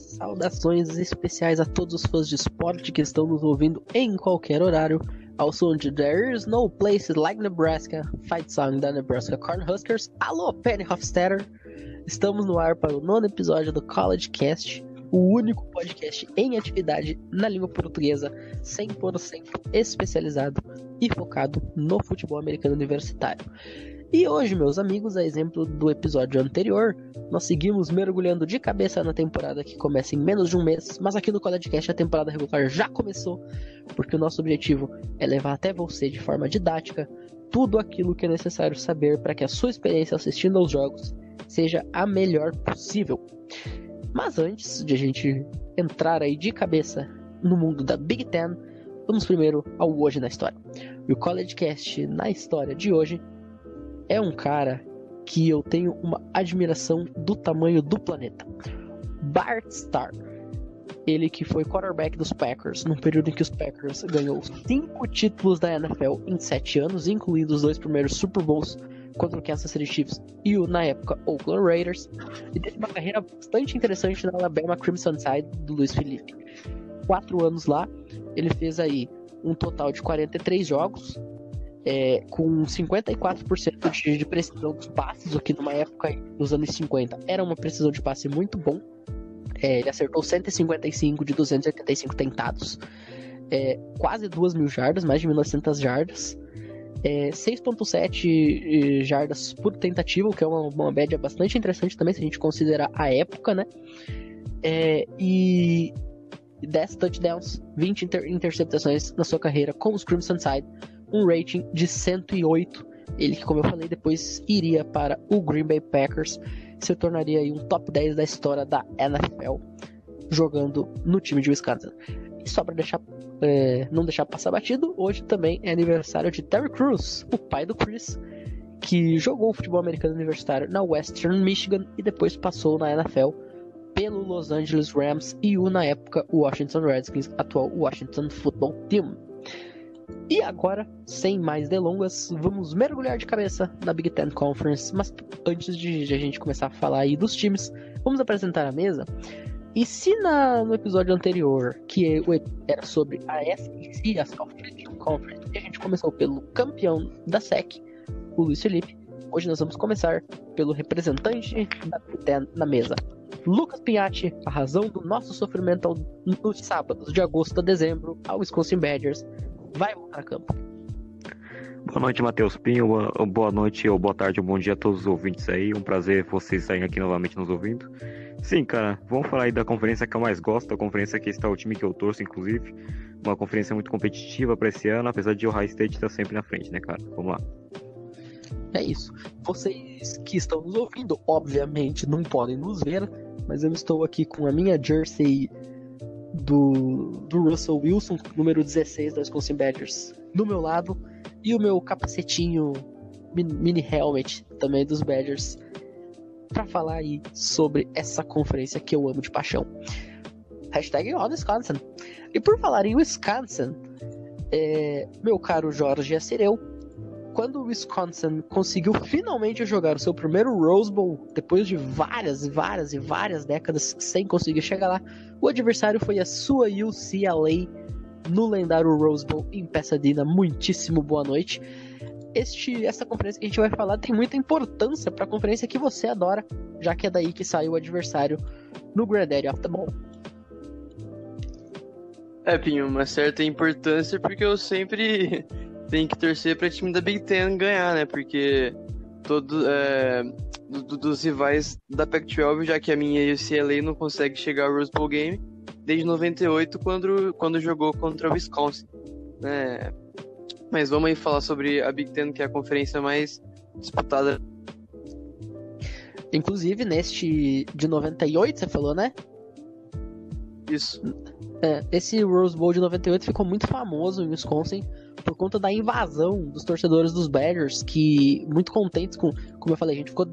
saudações especiais a todos os fãs de esporte que estão nos ouvindo em qualquer horário. Ao som de There is no place like Nebraska, fight song da Nebraska Cornhuskers. Alô, Penny Hofstetter! Estamos no ar para o nono episódio do College Cast, o único podcast em atividade na língua portuguesa 100% especializado e focado no futebol americano universitário. E hoje, meus amigos, a exemplo do episódio anterior, nós seguimos mergulhando de cabeça na temporada que começa em menos de um mês, mas aqui no CollegeCast a temporada regular já começou, porque o nosso objetivo é levar até você de forma didática tudo aquilo que é necessário saber para que a sua experiência assistindo aos jogos seja a melhor possível. Mas antes de a gente entrar aí de cabeça no mundo da Big Ten, vamos primeiro ao hoje na história. E o CollegeCast na história de hoje é um cara que eu tenho uma admiração do tamanho do planeta. Bart Starr. Ele que foi quarterback dos Packers, num período em que os Packers ganhou cinco títulos da NFL em sete anos, incluindo os dois primeiros Super Bowls contra o Kansas City Chiefs e o, na época, Oakland Raiders. E teve uma carreira bastante interessante na Alabama Crimson Tide do Luiz Felipe. Quatro anos lá, ele fez aí um total de 43 jogos, é, com 54% de, de precisão dos passes, o que numa época dos anos 50 era uma precisão de passe muito bom. É, ele acertou 155 de 285 tentados, é, quase 2 mil jardas, mais de 1900 jardas, é, 6.7 jardas por tentativa, o que é uma, uma média bastante interessante também, se a gente considerar a época, né? É, e 10 touchdowns, 20 inter interceptações na sua carreira com os Crimson Tide, um rating de 108. Ele que, como eu falei, depois iria para o Green Bay Packers, se tornaria um top 10 da história da NFL, jogando no time de Wisconsin. E só para deixar, é, não deixar passar batido, hoje também é aniversário de Terry Crews, o pai do Chris, que jogou futebol americano universitário na Western Michigan e depois passou na NFL pelo Los Angeles Rams e o, na época, Washington Redskins, atual Washington Football Team. E agora, sem mais delongas, vamos mergulhar de cabeça na Big Ten Conference. Mas antes de a gente começar a falar aí dos times, vamos apresentar a mesa. E se na, no episódio anterior, que era sobre a SEC, a Southeastern Conference, a gente começou pelo campeão da SEC, o Luiz Felipe, hoje nós vamos começar pelo representante da Big Ten na mesa. Lucas Piatti, a razão do nosso sofrimento nos sábados de agosto a dezembro ao Wisconsin Badgers, vai voltar a campo. Boa noite, Matheus Pinho. Boa noite ou boa tarde ou bom dia a todos os ouvintes aí. Um prazer vocês estarem aqui novamente nos ouvindo. Sim, cara, vamos falar aí da conferência que eu mais gosto, a conferência que está o time que eu torço, inclusive. Uma conferência muito competitiva para esse ano, apesar de Ohio State estar sempre na frente, né, cara? Vamos lá. É isso. Vocês que estão nos ouvindo, obviamente não podem nos ver, mas eu estou aqui com a minha jersey do, do Russell Wilson, número 16 da Wisconsin Badgers, do meu lado, e o meu capacetinho mini helmet também dos Badgers, para falar aí sobre essa conferência que eu amo de paixão. Hashtag on Wisconsin. E por falar em Wisconsin, é, meu caro Jorge Assireu, quando o Wisconsin conseguiu finalmente jogar o seu primeiro Rose Bowl, depois de várias, várias e várias décadas sem conseguir chegar lá, o adversário foi a sua UCLA no lendário Rose Bowl em Pasadena. Muitíssimo boa noite. Este, essa conferência que a gente vai falar tem muita importância para a conferência que você adora, já que é daí que saiu o adversário no Granddaddy of the. É, Pinho, uma certa importância porque eu sempre tem que torcer para time da Big Ten ganhar, né? Porque todo, é, do, dos rivais da Pac-12, já que a minha UCLA não consegue chegar ao Rose Bowl Game desde 98, quando, quando jogou contra o Wisconsin. Né? Mas vamos aí falar sobre a Big Ten, que é a conferência mais disputada. Inclusive, neste de 98, você falou, né? Isso. É, esse Rose Bowl de 98 ficou muito famoso em Wisconsin por conta da invasão dos torcedores dos Badgers, que muito contentes com, como eu falei, a gente ficou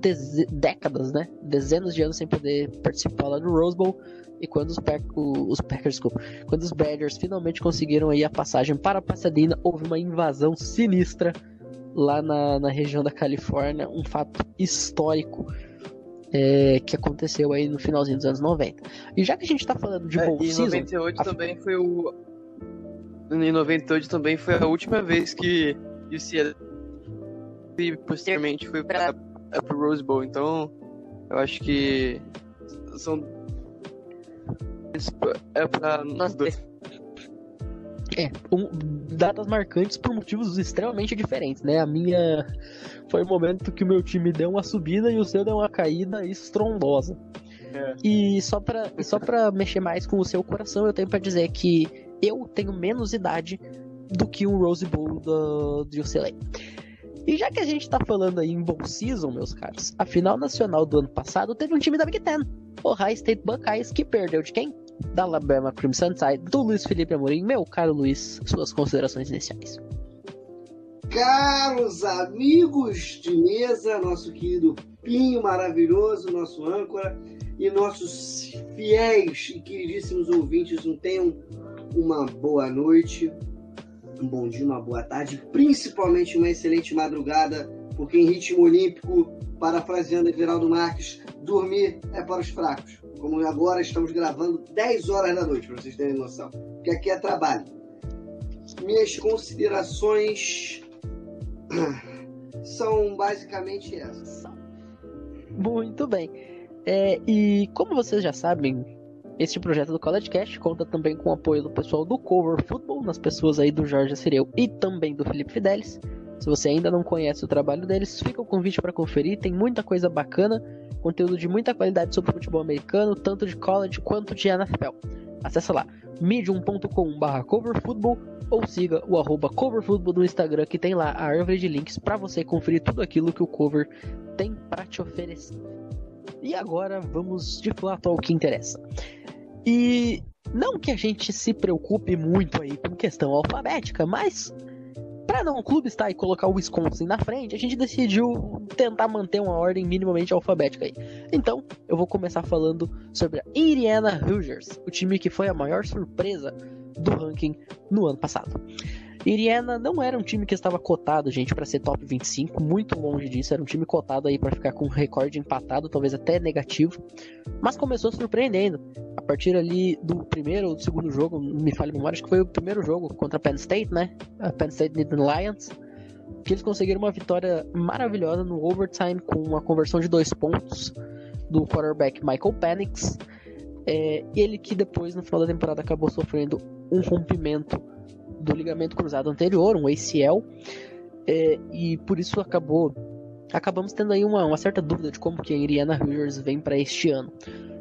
décadas, né? Dezenas de anos sem poder participar lá do Rose Bowl. E quando os, Pack, os Packers, desculpa, quando os Badgers finalmente conseguiram aí a passagem para Pasadena, houve uma invasão sinistra lá na, na região da Califórnia, um fato histórico. é, que aconteceu aí no finalzinho dos anos 90. E já que a gente tá falando de É, bowl season, 98 a- também foi o. Em 98 também foi a última vez que o e posteriormente foi pra, é pro Rose Bowl. Então, eu acho que são. É pra nós dois. É, um- datas marcantes por motivos extremamente diferentes, né? A minha foi o momento que o meu time deu uma subida e o seu deu uma caída estrondosa. É. E só pra, e só pra mexer mais com o seu coração, eu tenho pra dizer que eu tenho menos idade do que um Rose Bowl do, do UCLA. E já que a gente tá falando aí em Bowl Season, meus caros, a final nacional do ano passado teve um time da Big Ten, o High State Buckeyes, que perdeu de quem? Da Alabama Crimson Tide, do Luiz Felipe Amorim. Meu caro Luiz, suas considerações iniciais. Caros amigos de mesa, nosso querido Pinho maravilhoso, nosso âncora, e nossos fiéis e queridíssimos ouvintes, não tenham uma boa noite, um bom dia, uma boa tarde, principalmente uma excelente madrugada, porque em ritmo olímpico, parafraseando Everaldo Marques, dormir é para os fracos. Como agora estamos gravando 10 horas da noite, para vocês terem noção, porque aqui é trabalho. Minhas considerações são basicamente essas. Muito bem. É, e como vocês já sabem, este projeto do College Cast conta também com o apoio do pessoal do Cover Football, nas pessoas aí do Jorge Cireu e também do Felipe Fidelis. Se você ainda não conhece o trabalho deles, fica o convite para conferir, tem muita coisa bacana, conteúdo de muita qualidade sobre futebol americano, tanto de college quanto de NFL. Acesse lá medium.com.br coverfootball ou siga o arroba coverfootball no Instagram que tem lá a árvore de links para você conferir tudo aquilo que o Cover tem para te oferecer. E agora vamos de fato ao que interessa. E não que a gente se preocupe muito aí com questão alfabética, mas para não o clube estar e colocar o Wisconsin na frente, a gente decidiu tentar manter uma ordem minimamente alfabética aí. Então, eu vou começar falando sobre a Indiana Hoosiers, o time que foi a maior surpresa do ranking no ano passado. Indiana não era um time que estava cotado, gente, para ser top 25, muito longe disso, era um time cotado aí para ficar com um recorde empatado, talvez até negativo, mas começou surpreendendo. A partir ali do primeiro ou do segundo jogo, me falha a memória, acho que foi o primeiro jogo contra a Penn State, né? A Penn State Nittany Lions, que eles conseguiram uma vitória maravilhosa no overtime com uma conversão de dois pontos do quarterback Michael Penix. É, ele que depois, no final da temporada, acabou sofrendo um rompimento do ligamento cruzado anterior, um ACL, é, e por isso acabou acabamos tendo aí uma, uma certa dúvida de como que a Indiana Hoosiers vem para este ano.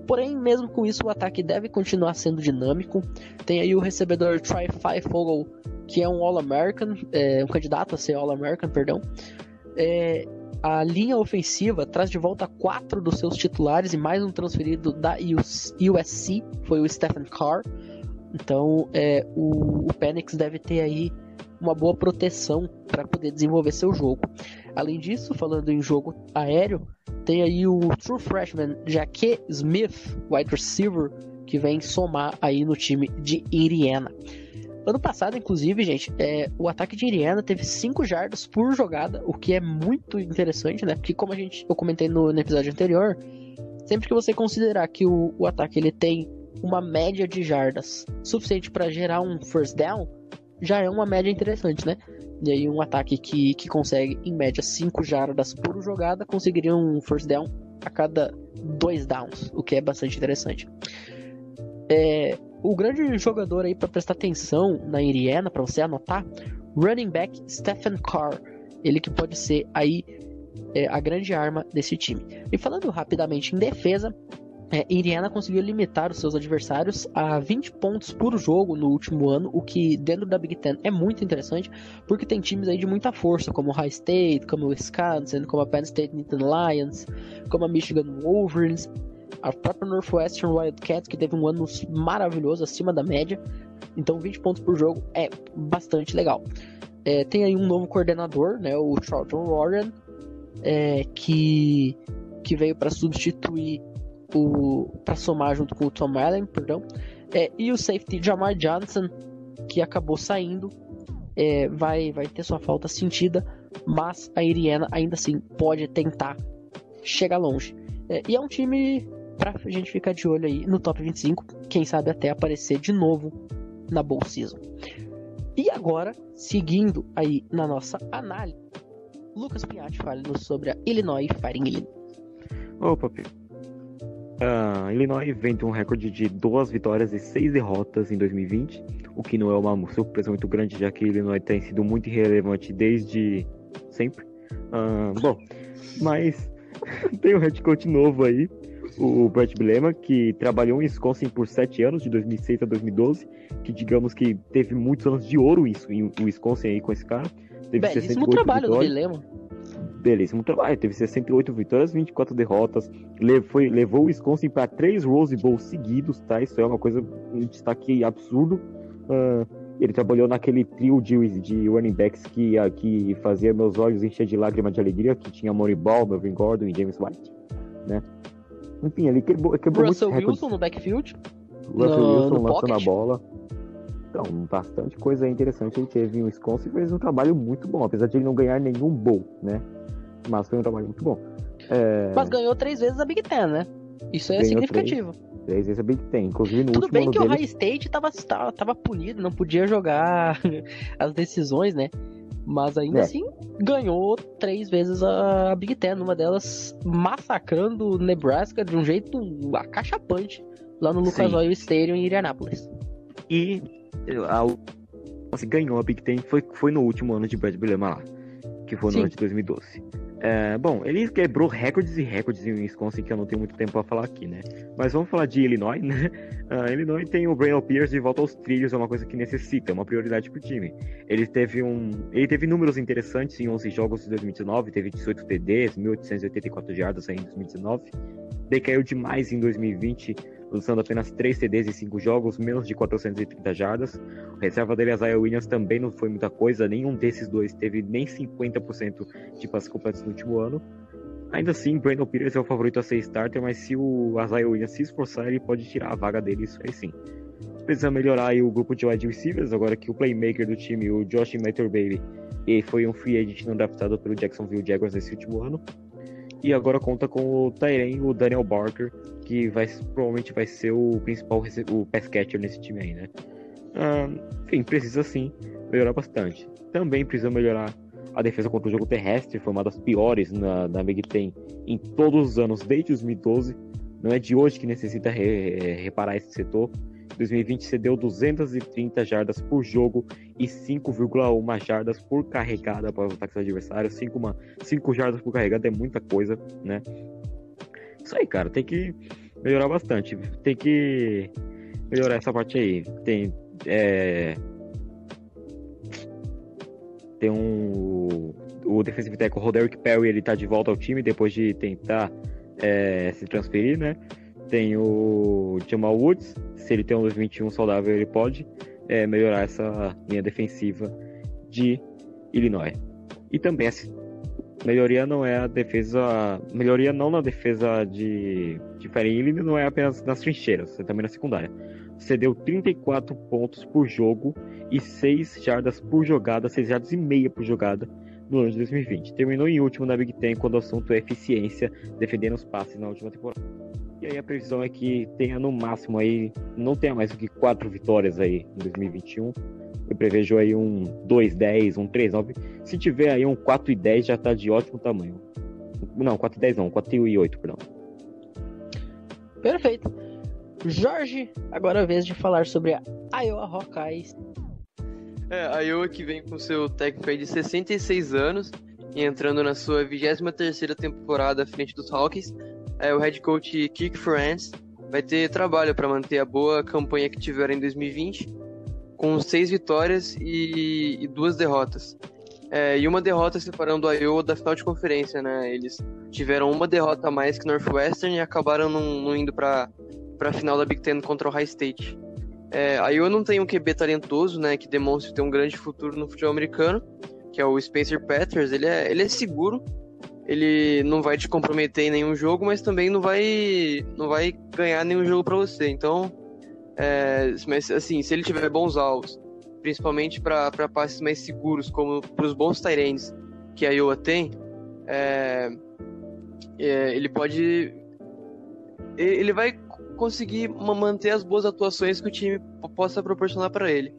Porém, mesmo com isso, o ataque deve continuar sendo dinâmico. Tem aí o recebedor Try Fogel, que é um All-American, é, um candidato a ser All-American, perdão. É, a linha ofensiva traz de volta quatro dos seus titulares e mais um transferido da USC, foi o Stephen Carr. Então, é, o, o Penix deve ter aí uma boa proteção para poder desenvolver seu jogo. Além disso, falando em jogo aéreo, tem aí o True Freshman Jaque Smith, wide receiver, que vem somar aí no time de Indiana. Ano passado, inclusive, gente, é, o ataque de Indiana teve 5 jardas por jogada, o que é muito interessante, né? Porque como a gente, eu comentei no, no episódio anterior, sempre que você considerar que o, o ataque ele tem uma média de jardas suficiente para gerar um first down, já é uma média interessante, né? E aí um ataque que, que consegue, em média, 5 jardas por jogada, conseguiria um first down a cada dois downs, o que é bastante interessante. É, o grande jogador aí para prestar atenção na Indiana, para você anotar, running back Stephen Carr, ele que pode ser aí é, a grande arma desse time. E falando rapidamente em defesa, é, conseguiu limitar os seus adversários a 20 pontos por jogo no último ano, o que dentro da Big Ten é muito interessante, porque tem times aí de muita força, como o High State, como o Wisconsin, como a Penn State Nittany Lions, como a Michigan Wolverines, a própria Northwestern Wildcats, que teve um ano maravilhoso, acima da média. Então 20 pontos por jogo é bastante legal. É, tem aí um novo coordenador, né, o Charlton Warren, é, que, que veio para substituir o para somar junto com o Tom Allen, perdão, é, e o safety Jamar Johnson que acabou saindo, é, vai vai ter sua falta sentida, mas a Iriana ainda assim pode tentar chegar longe. É, e é um time pra gente ficar de olho aí no top 25, quem sabe até aparecer de novo na Bowl Season. E agora, seguindo aí na nossa análise, Lucas Pinhatti fale-nos sobre a Illinois Fighting Illinois. Opa, Pio. Uh, Illinois vem de um recorde de duas vitórias e seis derrotas em 2020, o que não é uma surpresa muito grande, já que Illinois tem sido muito irrelevante desde sempre. Uh, bom, mas tem um head coach novo aí, o Brett Bilema, que trabalhou em Wisconsin por sete anos, de 2006 a 2012, que digamos que teve muitos anos de ouro isso em Wisconsin aí com esse cara. Teve Belíssimo trabalho vitórias. do Bilema. Belíssimo trabalho, teve 68 vitórias, 24 derrotas, levou, levou o Wisconsin para três Rose Bowls seguidos, tá? Isso é uma coisa, um destaque absurdo. Uh, ele trabalhou naquele trio de, de running backs que, que fazia meus olhos encher de lágrimas de alegria, que tinha Maury Ball, Melvin Gordon e James White, né? Enfim, ele quebrou, quebrou Russell Wilson no backfield. Russell no, Wilson no lançando a bola. Então, bastante coisa interessante ele teve em Wisconsin e fez um trabalho muito bom, apesar de ele não ganhar nenhum bowl, né? Mas foi um trabalho muito bom. É... Mas ganhou três vezes a Big Ten, né? Isso é ganhou significativo. Três, três, vezes a Big Ten. Inclusive no Tudo bem que o High State tava, tava, tava punido, não podia jogar as decisões, né? Mas ainda é. assim ganhou três vezes a Big Ten, uma delas massacrando o Nebraska de um jeito acachapante lá no Lucas Oil Stadium em Indianápolis. E a, assim, ganhou a Big Ten foi, foi no último ano de Brad Bielema lá, que foi no Sim. ano de 2012. É, bom, ele quebrou recordes e recordes em Wisconsin, que eu não tenho muito tempo para falar aqui, né? Mas vamos falar de Illinois, né? Uh, Illinois tem o Brandon Pierce de volta aos trilhos, é uma coisa que necessita, é uma prioridade pro time. Ele teve um, ele teve números interessantes em 11 jogos de 2019, teve 18 TDs, 1.884 jardas em 2019. Decaiu demais em 2020, lançando apenas 3 TDs em 5 jogos, menos de 430 jardas. O reserva dele, Isaiah Williams, também não foi muita coisa, nenhum desses dois teve nem 50% de passes completos no último ano. Ainda assim, Brandon Peters é o favorito a ser starter, mas se o Isaiah Williams se esforçar, ele pode tirar a vaga dele, isso aí sim. Precisa melhorar o grupo de wide receivers, agora que o playmaker do time, o Josh Baby, e foi um free agent não adaptado pelo Jacksonville Jaguars nesse último ano. E agora conta com o Tyren, o Daniel Barker, que vai, provavelmente vai ser o principal o pass catcher nesse time aí, né? Ah, enfim, precisa sim melhorar bastante. Também precisa melhorar a defesa contra o jogo terrestre, foi uma das piores na, na Big Ten em todos os anos, desde 2012. Não é de hoje que necessita re, reparar esse setor. 2020 cedeu 230 jardas por jogo e 5,1 jardas por carregada para os ataques adversários. 5, 5 jardas por carregada é muita coisa, né? Isso aí, cara, tem que melhorar bastante. Tem que melhorar essa parte aí. Tem. É... Tem um. O defensive tackle Roderick Perry, ele tá de volta ao time depois de tentar é, se transferir, né? Tem o Jamal Woods, se ele tem um 2021 saudável, ele pode é, melhorar essa linha defensiva de Illinois. E também essa melhoria não é a defesa. Melhoria não na defesa de, de Farin não é apenas nas trincheiras, é também na secundária. Cedeu 34 pontos por jogo e 6 jardas por jogada, 6 jardas e meia por jogada no ano de 2020. Terminou em último na Big Ten quando o assunto é eficiência, defendendo os passes na última temporada. E aí a previsão é que tenha no máximo aí, não tenha mais do que quatro vitórias aí em 2021. Eu prevejo aí um 2-10, um 3-9. Se tiver aí um 4-10 já tá de ótimo tamanho. Não, 4-10 não, 4-8, perdão. Perfeito. Jorge, agora é a vez de falar sobre a Iowa Hawkeyes. É, a Iowa que vem com seu técnico de 66 anos e entrando na sua 23ª temporada à frente dos Hawkeyes, é, o head coach Kick France vai ter trabalho para manter a boa campanha que tiveram em 2020, com seis vitórias e, e duas derrotas. É, e uma derrota separando a Iowa da final de conferência, né? Eles tiveram uma derrota a mais que Northwestern e acabaram não, não indo para a final da Big Ten contra o High State. É, a Iowa não tem um QB talentoso, né? Que demonstra ter um grande futuro no futebol americano, que é o Spencer Peters. Ele é, ele é seguro, ele não vai te comprometer em nenhum jogo, mas também não vai, não vai ganhar nenhum jogo para você. Então, é, mas assim, se ele tiver bons alvos, principalmente para passes mais seguros, como para os bons Tyrands que a Iowa tem, é, é, ele pode ele vai conseguir manter as boas atuações que o time possa proporcionar para ele.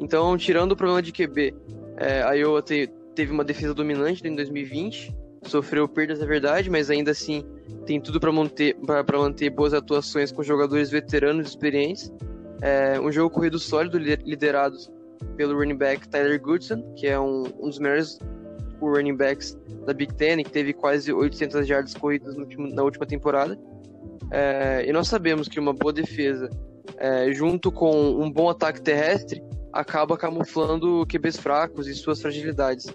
Então, tirando o problema de QB, é, a Iowa te, teve uma defesa dominante em 2020, sofreu perdas, é verdade, mas ainda assim tem tudo para manter, manter boas atuações com jogadores veteranos experientes. É, um jogo corrido sólido, liderado pelo running back Tyler Goodson, que é um, um dos melhores running backs da Big Ten, que teve quase 800 jardas corridas último, na última temporada. É, e nós sabemos que uma boa defesa, é, junto com um bom ataque terrestre, acaba camuflando QBs fracos e suas fragilidades.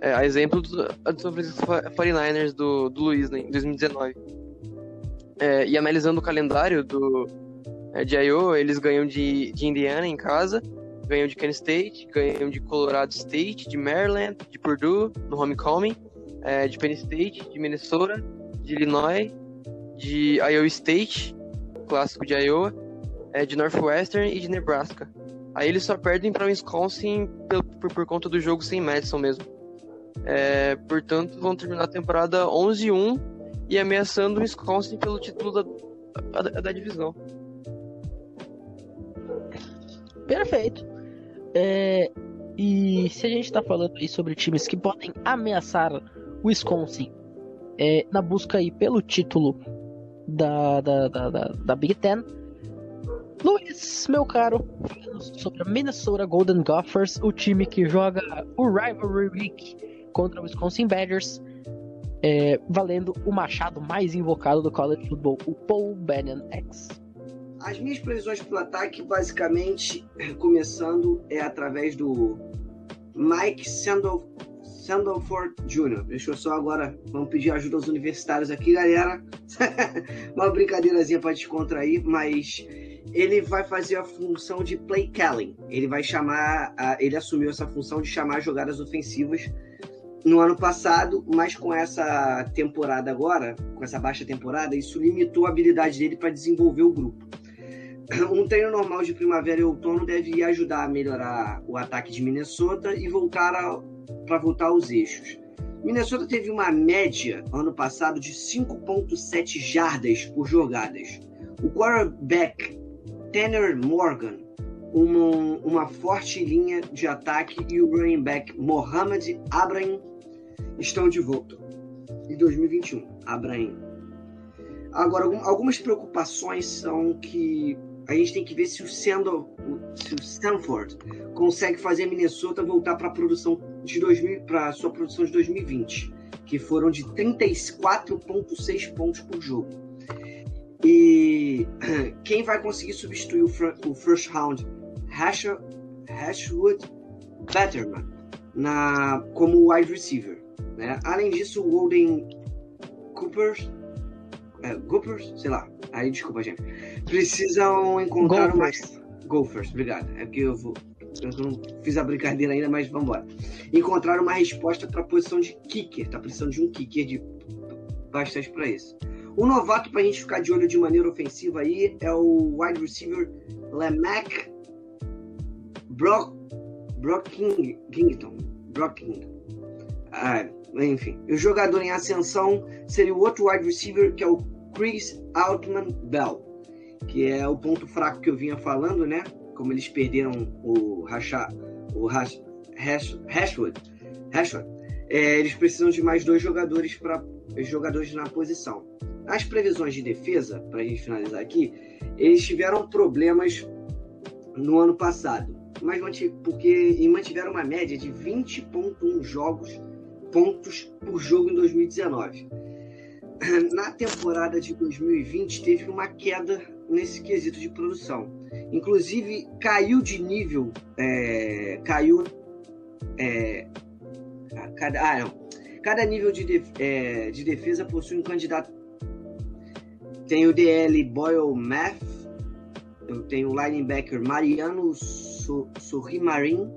É, a exemplo do, do São Francisco 49ers do, do Luiz, né, em 2019. É, e analisando o calendário do, é, de Iowa, eles ganham de, de Indiana em casa, ganham de Kansas State, ganham de Colorado State, de Maryland, de Purdue no homecoming, é, de Penn State, de Minnesota, de Illinois, de Iowa State, clássico de Iowa, é, de Northwestern e de Nebraska. Aí eles só perdem para Wisconsin por, por, por, conta do jogo sem Madison mesmo. É, portanto, vão terminar a temporada 11-1 e ameaçando o Wisconsin pelo título da, da, da divisão. Perfeito. É, e se a gente está falando aí sobre times que podem ameaçar o Wisconsin é, na busca aí pelo título da, da, da, da, Big Ten, Luiz, meu caro, sobre a Minnesota Golden Gophers, o time que joga o Rivalry Week contra o Wisconsin Badgers, é, valendo o machado mais invocado do college football, o Paul Bannon X. As minhas previsões para o ataque, basicamente, começando, é através do Mike Sandolf, Sandalford Jr. Deixa eu só agora, vamos pedir ajuda aos universitários aqui, galera. Uma brincadeirazinha para descontrair, mas ele vai fazer a função de play calling. Ele vai chamar, ele assumiu essa função de chamar jogadas ofensivas no ano passado, mas com essa temporada agora, com essa baixa temporada, isso limitou a habilidade dele para desenvolver o grupo. Um treino normal de primavera e outono deve ajudar a melhorar o ataque de Minnesota e voltar para voltar aos eixos. Minnesota teve uma média ano passado de 5.7 jardas por jogadas. O quarterback Tanner Morgan, uma, uma forte linha de ataque e o running back Mohamed Abraham estão de volta em 2021. Abraham. Agora, algumas preocupações são que a gente tem que ver se o, Sandor, se o Stanford consegue fazer a Minnesota voltar para a produção de 2000, para sua produção de 2020, que foram de 34,6 pontos por jogo. E quem vai conseguir substituir o, first round Hashwood Betterman na, como wide receiver. Né? Além disso, o Golden Coopers, é, Goopers, sei lá, aí desculpa, gente, precisam encontrar Gophers. uma. Gophers, obrigado. É porque eu vou. Eu não fiz a brincadeira ainda, mas vamos embora. Encontrar uma resposta para a posição de kicker. Tá precisando de um kicker de bastante para isso. O novato para a gente ficar de olho de maneira ofensiva aí é o wide receiver Lemac Brock, Brockington. Brockington. Ah, enfim, o jogador em ascensão seria o outro wide receiver que é o Chris Altman Bell, que é o ponto fraco que eu vinha falando, né? Como eles perderam o Racha, o Hash, Hash. É, eles precisam de mais dois jogadores para jogadores na posição. As previsões de defesa, para a gente finalizar aqui, eles tiveram problemas no ano passado, mas porque mantiveram uma média de 20,1 jogos pontos por jogo em 2019. Na temporada de 2020 teve uma queda nesse quesito de produção. Inclusive caiu de nível, é, caiu é, cada, ah, não. cada nível de, def, é, de defesa possui um candidato. Tem o DL Boyle Math, eu tenho o linebacker Mariano Sorrimarin,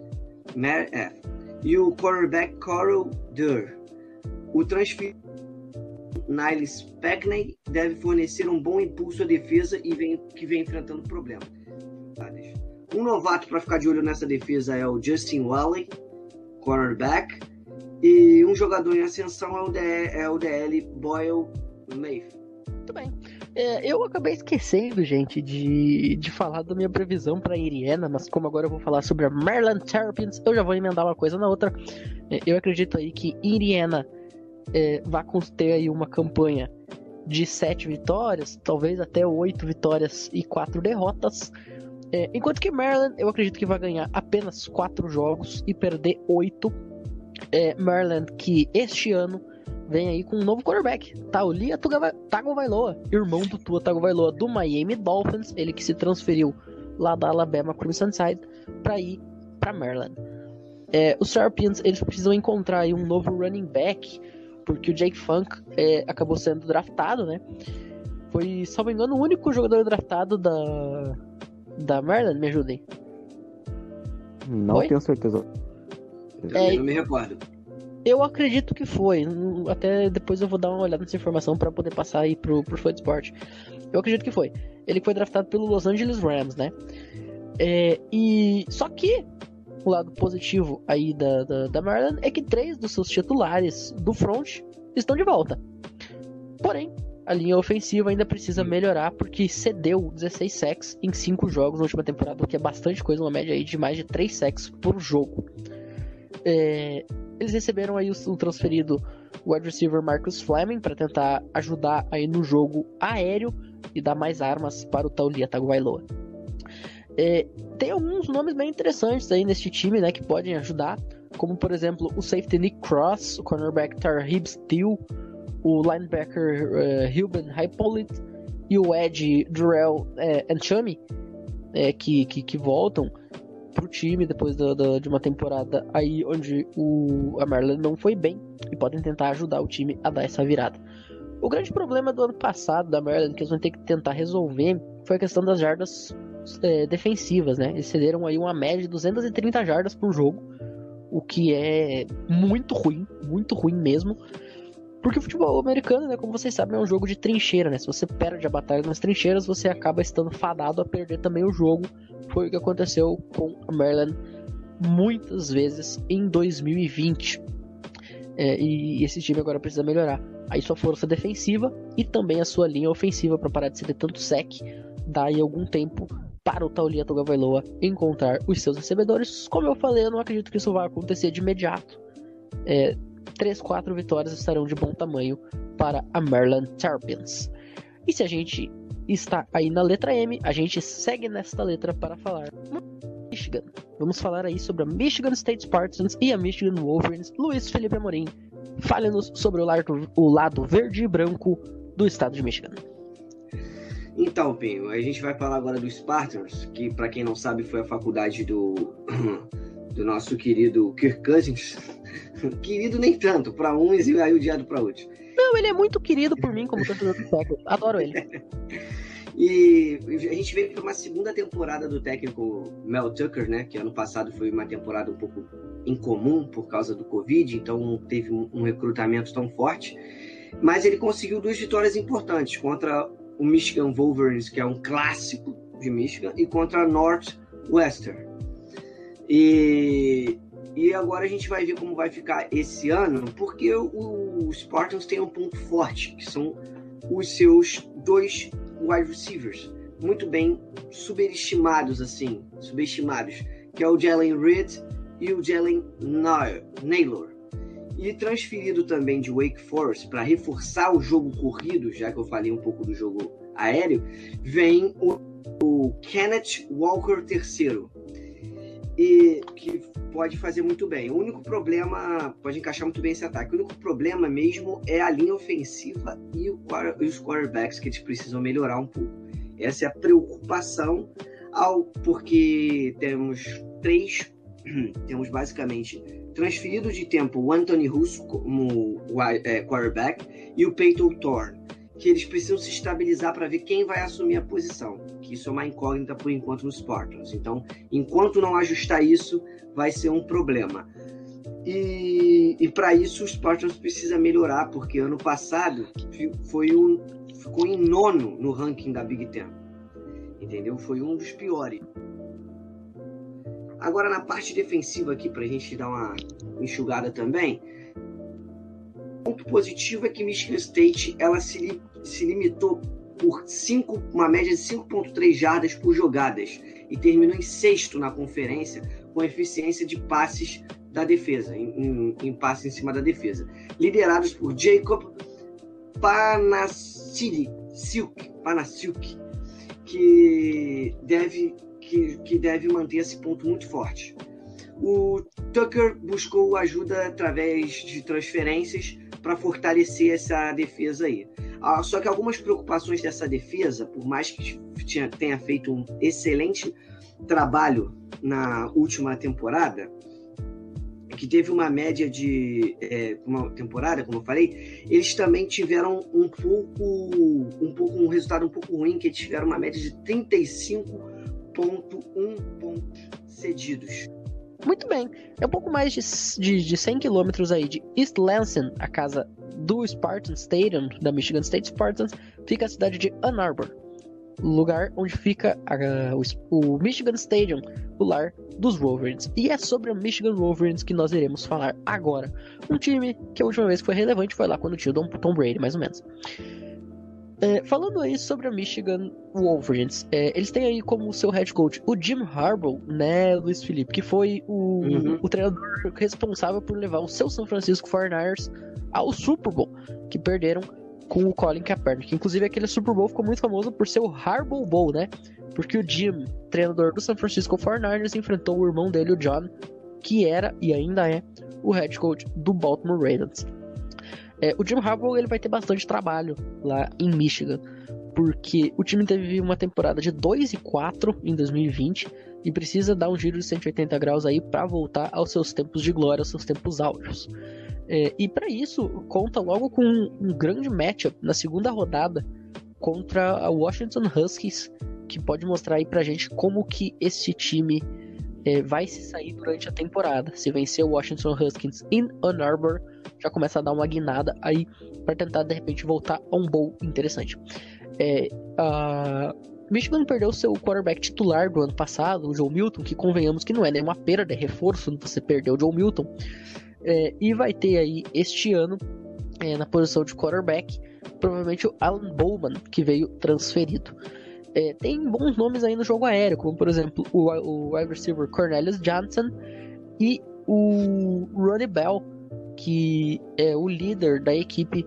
é, e o quarterback Coral Durr. O transfer Niles Packney deve fornecer um bom impulso à defesa e vem, que vem enfrentando problemas. Um novato para ficar de olho nessa defesa é o Justin Wally, cornerback. E um jogador em ascensão é o, DL, é o DL Boyle Mayfield. Muito bem. É, eu acabei esquecendo, gente, de, de falar da minha previsão para Indiana, mas como agora eu vou falar sobre a Maryland Terrapins, eu já vou emendar uma coisa na outra. É, eu acredito aí que Indiana é, vai ter aí uma campanha de sete vitórias, talvez até oito vitórias e quatro derrotas. É, enquanto que Maryland, eu acredito que vai ganhar apenas quatro jogos e perder oito. É, Maryland, que este ano vem aí com um novo quarterback, Taulia Tagovailoa, irmão do Tua Tagovailoa do Miami Dolphins, ele que se transferiu lá da Alabama Crimson Tide para ir para Maryland. É, os Sharpians eles precisam encontrar aí um novo running back, porque o Jake Funk é, acabou sendo draftado, né? Foi, se não me engano, o único jogador draftado da, da Maryland, me ajudem. Não Foi? tenho certeza. É, não me recordo. Eu acredito que foi. Até depois eu vou dar uma olhada nessa informação para poder passar aí pro, pro Sport. Eu acredito que foi. Ele foi draftado pelo Los Angeles Rams, né? É, e só que o lado positivo aí da, da, da Maryland é que três dos seus titulares do front estão de volta. Porém, a linha ofensiva ainda precisa melhorar porque cedeu 16 sacks em 5 jogos na última temporada, o que é bastante coisa, uma média aí de mais de 3 sacks por jogo. É, eles receberam aí o, o transferido wide receiver Marcus Fleming para tentar ajudar aí no jogo aéreo e dar mais armas para o Taulia Tagovailoa. É, tem alguns nomes bem interessantes aí neste time, né, que podem ajudar, como por exemplo o safety Nick Cross, o cornerback Tarhib Steele, o linebacker uh, Ruben Hippolyte e o edge Durrell uh, Anchami, é, que, que, que voltam pro time depois de uma temporada aí onde o, a Maryland não foi bem e podem tentar ajudar o time a dar essa virada. O grande problema do ano passado da Maryland que eles vão ter que tentar resolver foi a questão das jardas é, defensivas, né? Eles cederam aí uma média de 230 jardas por jogo, o que é muito ruim, muito ruim mesmo. Porque o futebol americano, né, como vocês sabem, é um jogo de trincheira, né? Se você perde a batalha nas trincheiras, você acaba estando fadado a perder também o jogo. Foi o que aconteceu com a Maryland muitas vezes em 2020. É, e esse time agora precisa melhorar aí sua força defensiva e também a sua linha ofensiva para parar de ceder tanto sec, dar aí algum tempo para o Taulia Tagovailoa encontrar os seus recebedores. Como eu falei, eu não acredito que isso vai acontecer de imediato. É, 3, 4 vitórias estarão de bom tamanho para a Maryland Terrapins. E se a gente está aí na letra M, a gente segue nesta letra para falar Michigan. Vamos falar aí sobre a Michigan State Spartans e a Michigan Wolverines. Luiz Felipe Amorim, fale-nos sobre o lado, o lado verde e branco do estado de Michigan. Então, Pinho, a gente vai falar agora do Spartans, que para quem não sabe foi a faculdade do, do nosso querido Kirk Cousins. Querido nem tanto, para uns e aí odiado para outros. Não, ele é muito querido por mim como torcedor do Packers. Adoro ele. e a gente veio para uma segunda temporada do técnico Mel Tucker, né? Que ano passado foi uma temporada um pouco incomum por causa do Covid, então não teve um recrutamento tão forte. Mas ele conseguiu duas vitórias importantes contra o Michigan Wolverines, que é um clássico de Michigan, e contra a Northwestern. E, e agora a gente vai ver como vai ficar esse ano, porque o, Spartans tem um ponto forte, que são os seus dois wide receivers, muito bem subestimados, assim, subestimados, que é o Jalen Reed e o Jalen Naylor. E transferido também de Wake Forest para reforçar o jogo corrido, já que eu falei um pouco do jogo aéreo, vem o, o Kenneth Walker III, e que pode fazer muito bem. O único problema, pode encaixar muito bem esse ataque. O único problema mesmo é a linha ofensiva e, e os quarterbacks que eles precisam melhorar um pouco. Essa é a preocupação ao porque temos três, temos basicamente transferido de tempo o Anthony Russo como é, quarterback e o Peyton Thorne, que eles precisam se estabilizar para ver quem vai assumir a posição, isso é uma incógnita por enquanto nos Spartans. Então, enquanto não ajustar isso, vai ser um problema. E, e para isso, os Spartans precisa melhorar, porque ano passado foi um, ficou em nono no ranking da Big Ten. Entendeu? Foi um dos piores. Agora na parte defensiva aqui, para a gente dar uma enxugada também, o ponto positivo é que Michigan State ela se, se limitou por cinco, uma média de 5,3 jardas por jogadas e terminou em sexto na conferência com eficiência de passes da defesa, em, em, em passe em cima da defesa. Liderados por Jacob Panasiuk que deve, que, que deve manter esse ponto muito forte. O Tucker buscou ajuda através de transferências para fortalecer essa defesa aí. Ah, só que algumas preocupações dessa defesa, por mais que tinha, tenha feito um excelente trabalho na última temporada, que teve uma média de é, uma temporada, como eu falei, eles também tiveram um pouco, um pouco um resultado um pouco ruim, que eles tiveram uma média de 35,1 pontos cedidos. Muito bem. É um pouco mais de, de, de 100 quilômetros aí de East Lansing, a casa do Spartan Stadium, da Michigan State Spartans, fica a cidade de Ann Arbor, lugar onde fica a, o, o, Michigan Stadium, o lar dos Wolverines. E é sobre o Michigan Wolverines que nós iremos falar agora. Um time que a última vez que foi relevante foi lá quando tinha o Tom Brady, mais ou menos. É, falando aí sobre a Michigan Wolverines, é, eles têm aí como seu head coach o Jim Harbaugh, né, Luiz Felipe, que foi o, uhum. o treinador responsável por levar o seu São Francisco 49ers ao Super Bowl, que perderam com o Colin Kaepernick. Inclusive, aquele Super Bowl ficou muito famoso por ser o Harbaugh Bowl, né? Porque o Jim, treinador do San Francisco 49ers, enfrentou o irmão dele, o John, que era e ainda é o head coach do Baltimore Ravens. É, o Jim Harbaugh ele vai ter bastante trabalho lá em Michigan, porque o time teve uma temporada de 2 e 4 em 2020 e precisa dar um giro de 180 graus aí para voltar aos seus tempos de glória, aos seus tempos áureos. É, e para isso, conta logo com um, grande matchup na segunda rodada contra a Washington Huskies, que pode mostrar aí pra gente como que esse time é, vai se sair durante a temporada. Se vencer o Washington Huskies em Ann Arbor, já começa a dar uma guinada aí para tentar de repente voltar a um bowl interessante. É, a Michigan perdeu seu quarterback titular do ano passado, o Joe Milton, que convenhamos que não é nenhuma perda, é reforço você perdeu o Joe Milton. É, e vai ter aí este ano, é, na posição de quarterback, provavelmente o Alan Bowman, que veio transferido. É, tem bons nomes aí no jogo aéreo, como por exemplo o, o wide receiver Cornelius Johnson e o Ronnie Bell, que é o líder da equipe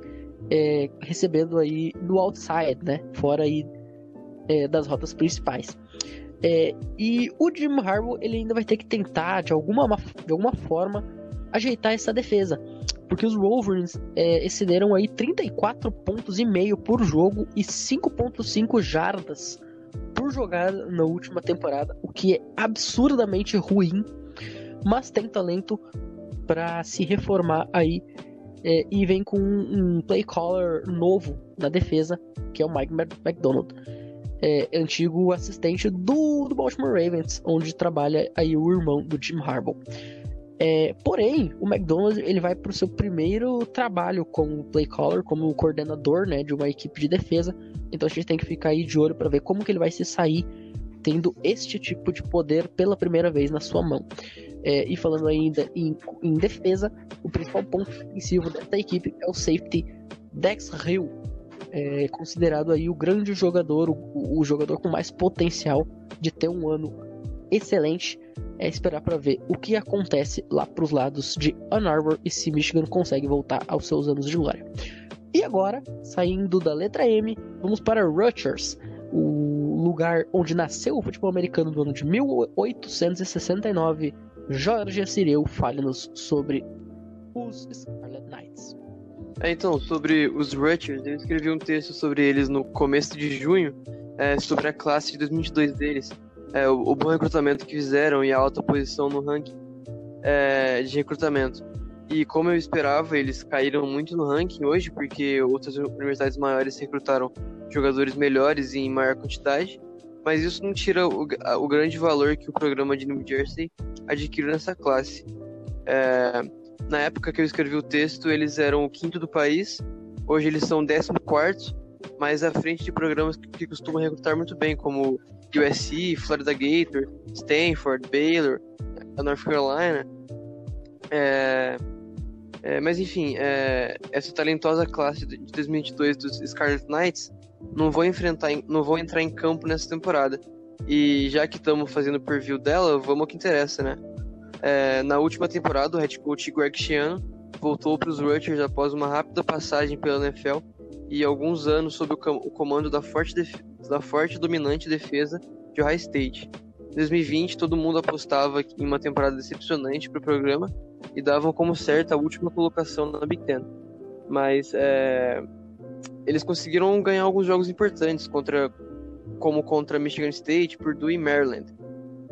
é, recebendo aí no outside, né? Fora aí é, das rotas principais. É, e o Jim Harbaugh ele ainda vai ter que tentar de alguma, de alguma forma ajeitar essa defesa, porque os Wolverines é, excederam aí 34 pontos e meio por jogo e 5.5 jardas por jogada na última temporada, o que é absurdamente ruim, mas tem talento para se reformar aí é, e vem com um, um, play caller novo na defesa, que é o Mike McDonald, é, antigo assistente do, do Baltimore Ravens, onde trabalha aí o irmão do Jim Harbaugh. É, porém, o McDonald ele vai para o seu primeiro trabalho como play caller, como coordenador né, de uma equipe de defesa. Então a gente tem que ficar aí de olho para ver como que ele vai se sair tendo este tipo de poder pela primeira vez na sua mão. É, e falando ainda em, em, defesa, o principal ponto ofensivo dessa equipe é o safety Dex Hill, é, considerado aí o grande jogador, o, o, jogador com mais potencial de ter um ano excelente. É esperar para ver o que acontece lá para os lados de Ann Arbor e se Michigan consegue voltar aos seus anos de glória. E agora, saindo da letra M, vamos para Rutgers, o lugar onde nasceu o futebol americano no ano de 1869 Jorge Sireu fale-nos sobre os Scarlet Knights. É, então, sobre os Rutgers, eu escrevi um texto sobre eles no começo de junho, é, sobre a classe de 2022 deles, é, o, o, bom recrutamento que fizeram e a alta posição no ranking é, de recrutamento. E como eu esperava, eles caíram muito no ranking hoje, porque outras universidades maiores recrutaram jogadores melhores e em maior quantidade mas isso não tira o, o grande valor que o programa de New Jersey adquiriu nessa classe. É, na época que eu escrevi o texto, eles eram o quinto do país, hoje eles são décimo quarto, mas à frente de programas que, que costumam recrutar muito bem, como USC, Florida Gator, Stanford, Baylor, North Carolina. É, é, mas enfim, é, essa talentosa classe de 2022 dos Scarlet Knights não vou enfrentar, não vou entrar em campo nessa temporada. E já que estamos fazendo preview dela, vamos ao que interessa, né? É, na última temporada, o head coach Greg Schiano voltou para os Rutgers após uma rápida passagem pela NFL e alguns anos sob o, comando da forte, da forte dominante defesa de Ohio State. Em 2020, todo mundo apostava em uma temporada decepcionante para o programa e davam como certa a última colocação na Big Ten. Mas é, eles conseguiram ganhar alguns jogos importantes, contra, como contra Michigan State, Purdue e Maryland.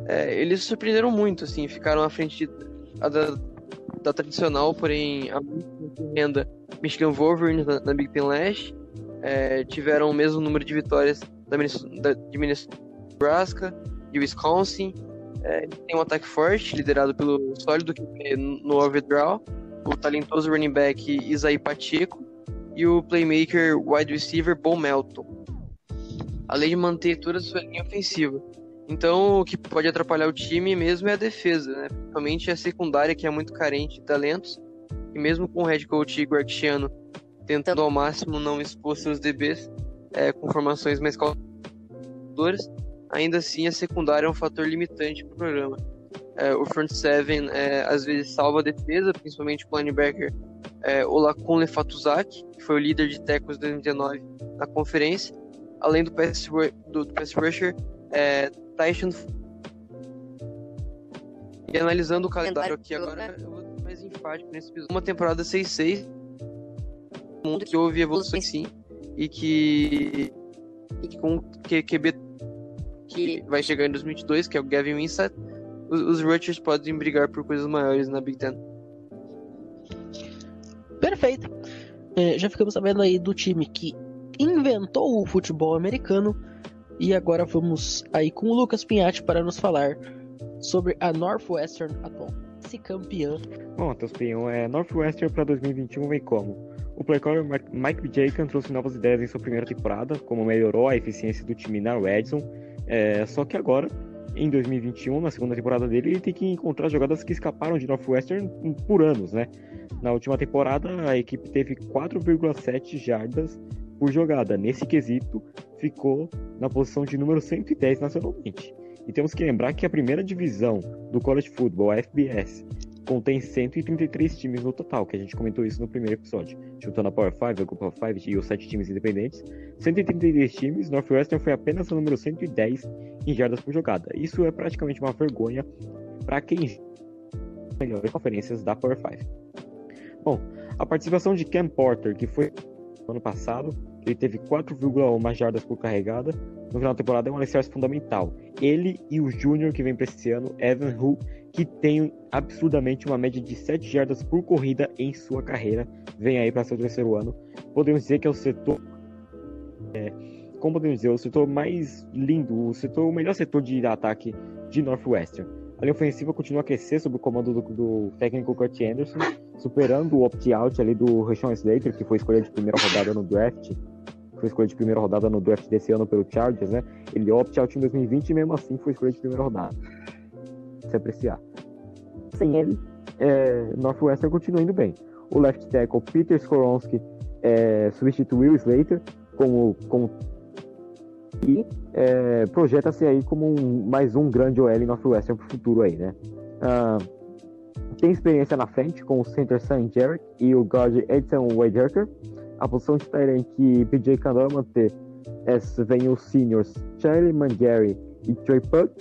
É, eles surpreenderam muito, assim, ficaram à frente de, da, da, tradicional, porém a renda Michigan Wolverines na, na Big Ten Leste. É, tiveram o mesmo número de vitórias da, da, de Minnesota, Nebraska, de Wisconsin. É, tem um ataque forte, liderado pelo sólido no overdraw, o talentoso running back Isaí Pacheco e o playmaker wide receiver Bo Melton. Além de manter toda a sua linha ofensiva. Então, o que pode atrapalhar o time mesmo é a defesa, né? Principalmente a secundária, que é muito carente de talentos. E mesmo com o head coach Schiano tentando ao máximo não expor seus DBs é, com formações mais calculadores, ainda assim a secundária é um fator limitante para o programa. É, o front seven é, às vezes salva a defesa, principalmente o linebacker é, Olakunle Fatuzaki, que foi o líder de tackles 2019 na conferência, além do pass, do, do pass rusher é, Tyson. E analisando o calendário aqui agora, eu vou ser mais enfático nesse episódio. Uma temporada 6-6, mundo que houve evolução sim, e que, e que com que QB que vai chegar em 2022, que é o Gavin Winsett, os, os Rutgers podem brigar por coisas maiores na Big Ten. Perfeito. É, já ficamos sabendo aí do time que inventou o futebol americano e agora vamos aí com o Lucas Pinhatti para nos falar sobre a Northwestern atual campeã. Bom, Matheus Pinhão, é Northwestern para 2021 vem como? O playcaller Mike Jacob trouxe novas ideias em sua primeira temporada, como melhorou a eficiência do time na Redson, é, só que agora, em 2021, na segunda temporada dele, ele tem que encontrar jogadas que escaparam de Northwestern por anos, né? Na última temporada, a equipe teve 4,7 jardas por jogada. Nesse quesito, ficou na posição de número 110 nacionalmente. E temos que lembrar que a primeira divisão do College Football, a FBS, contém 133 times no total, que a gente comentou isso no primeiro episódio. Juntando a Power 5, a of 5 e os 7 times independentes. 133 times, Northwestern foi apenas o número 110 em jardas por jogada. Isso é praticamente uma vergonha para quem melhores conferências da Power 5. Bom, a participação de Cam Porter, que foi ano passado, ele teve 4,1 jardas por carregada. No final da temporada é um alicerce fundamental. Ele e o Júnior que vem para esse ano, Evan Hull, que tem absurdamente uma média de 7 jardas por corrida em sua carreira, vem aí para seu terceiro ano. Podemos dizer que é o setor. É, como podemos dizer, o setor mais lindo, o setor, o melhor setor de ataque de Northwestern. A linha ofensiva continua a crescer sob o comando do, do técnico Kurt Anderson, superando o opt-out ali do Rashawn Slater, que foi escolhido de primeira rodada no draft. Foi escolhido de primeira rodada no draft desse ano pelo Chargers, né? Ele opt-out em 2020 e mesmo assim foi escolhido de primeira rodada. Se apreciar. Sem ele, é, Northwestern continua indo bem. O left tackle Peter Skoronski é, substituiu Slater como, como e é, projeta-se aí como um, mais um grande OL Northwestern para o futuro aí, né? Ah, tem experiência na frente com o center Sam Jarrett e o guard Edson Weidherker. A posição de Tyrant que PJ Candor manter é, vem os seniors Charlie Mangary e Trey Puck.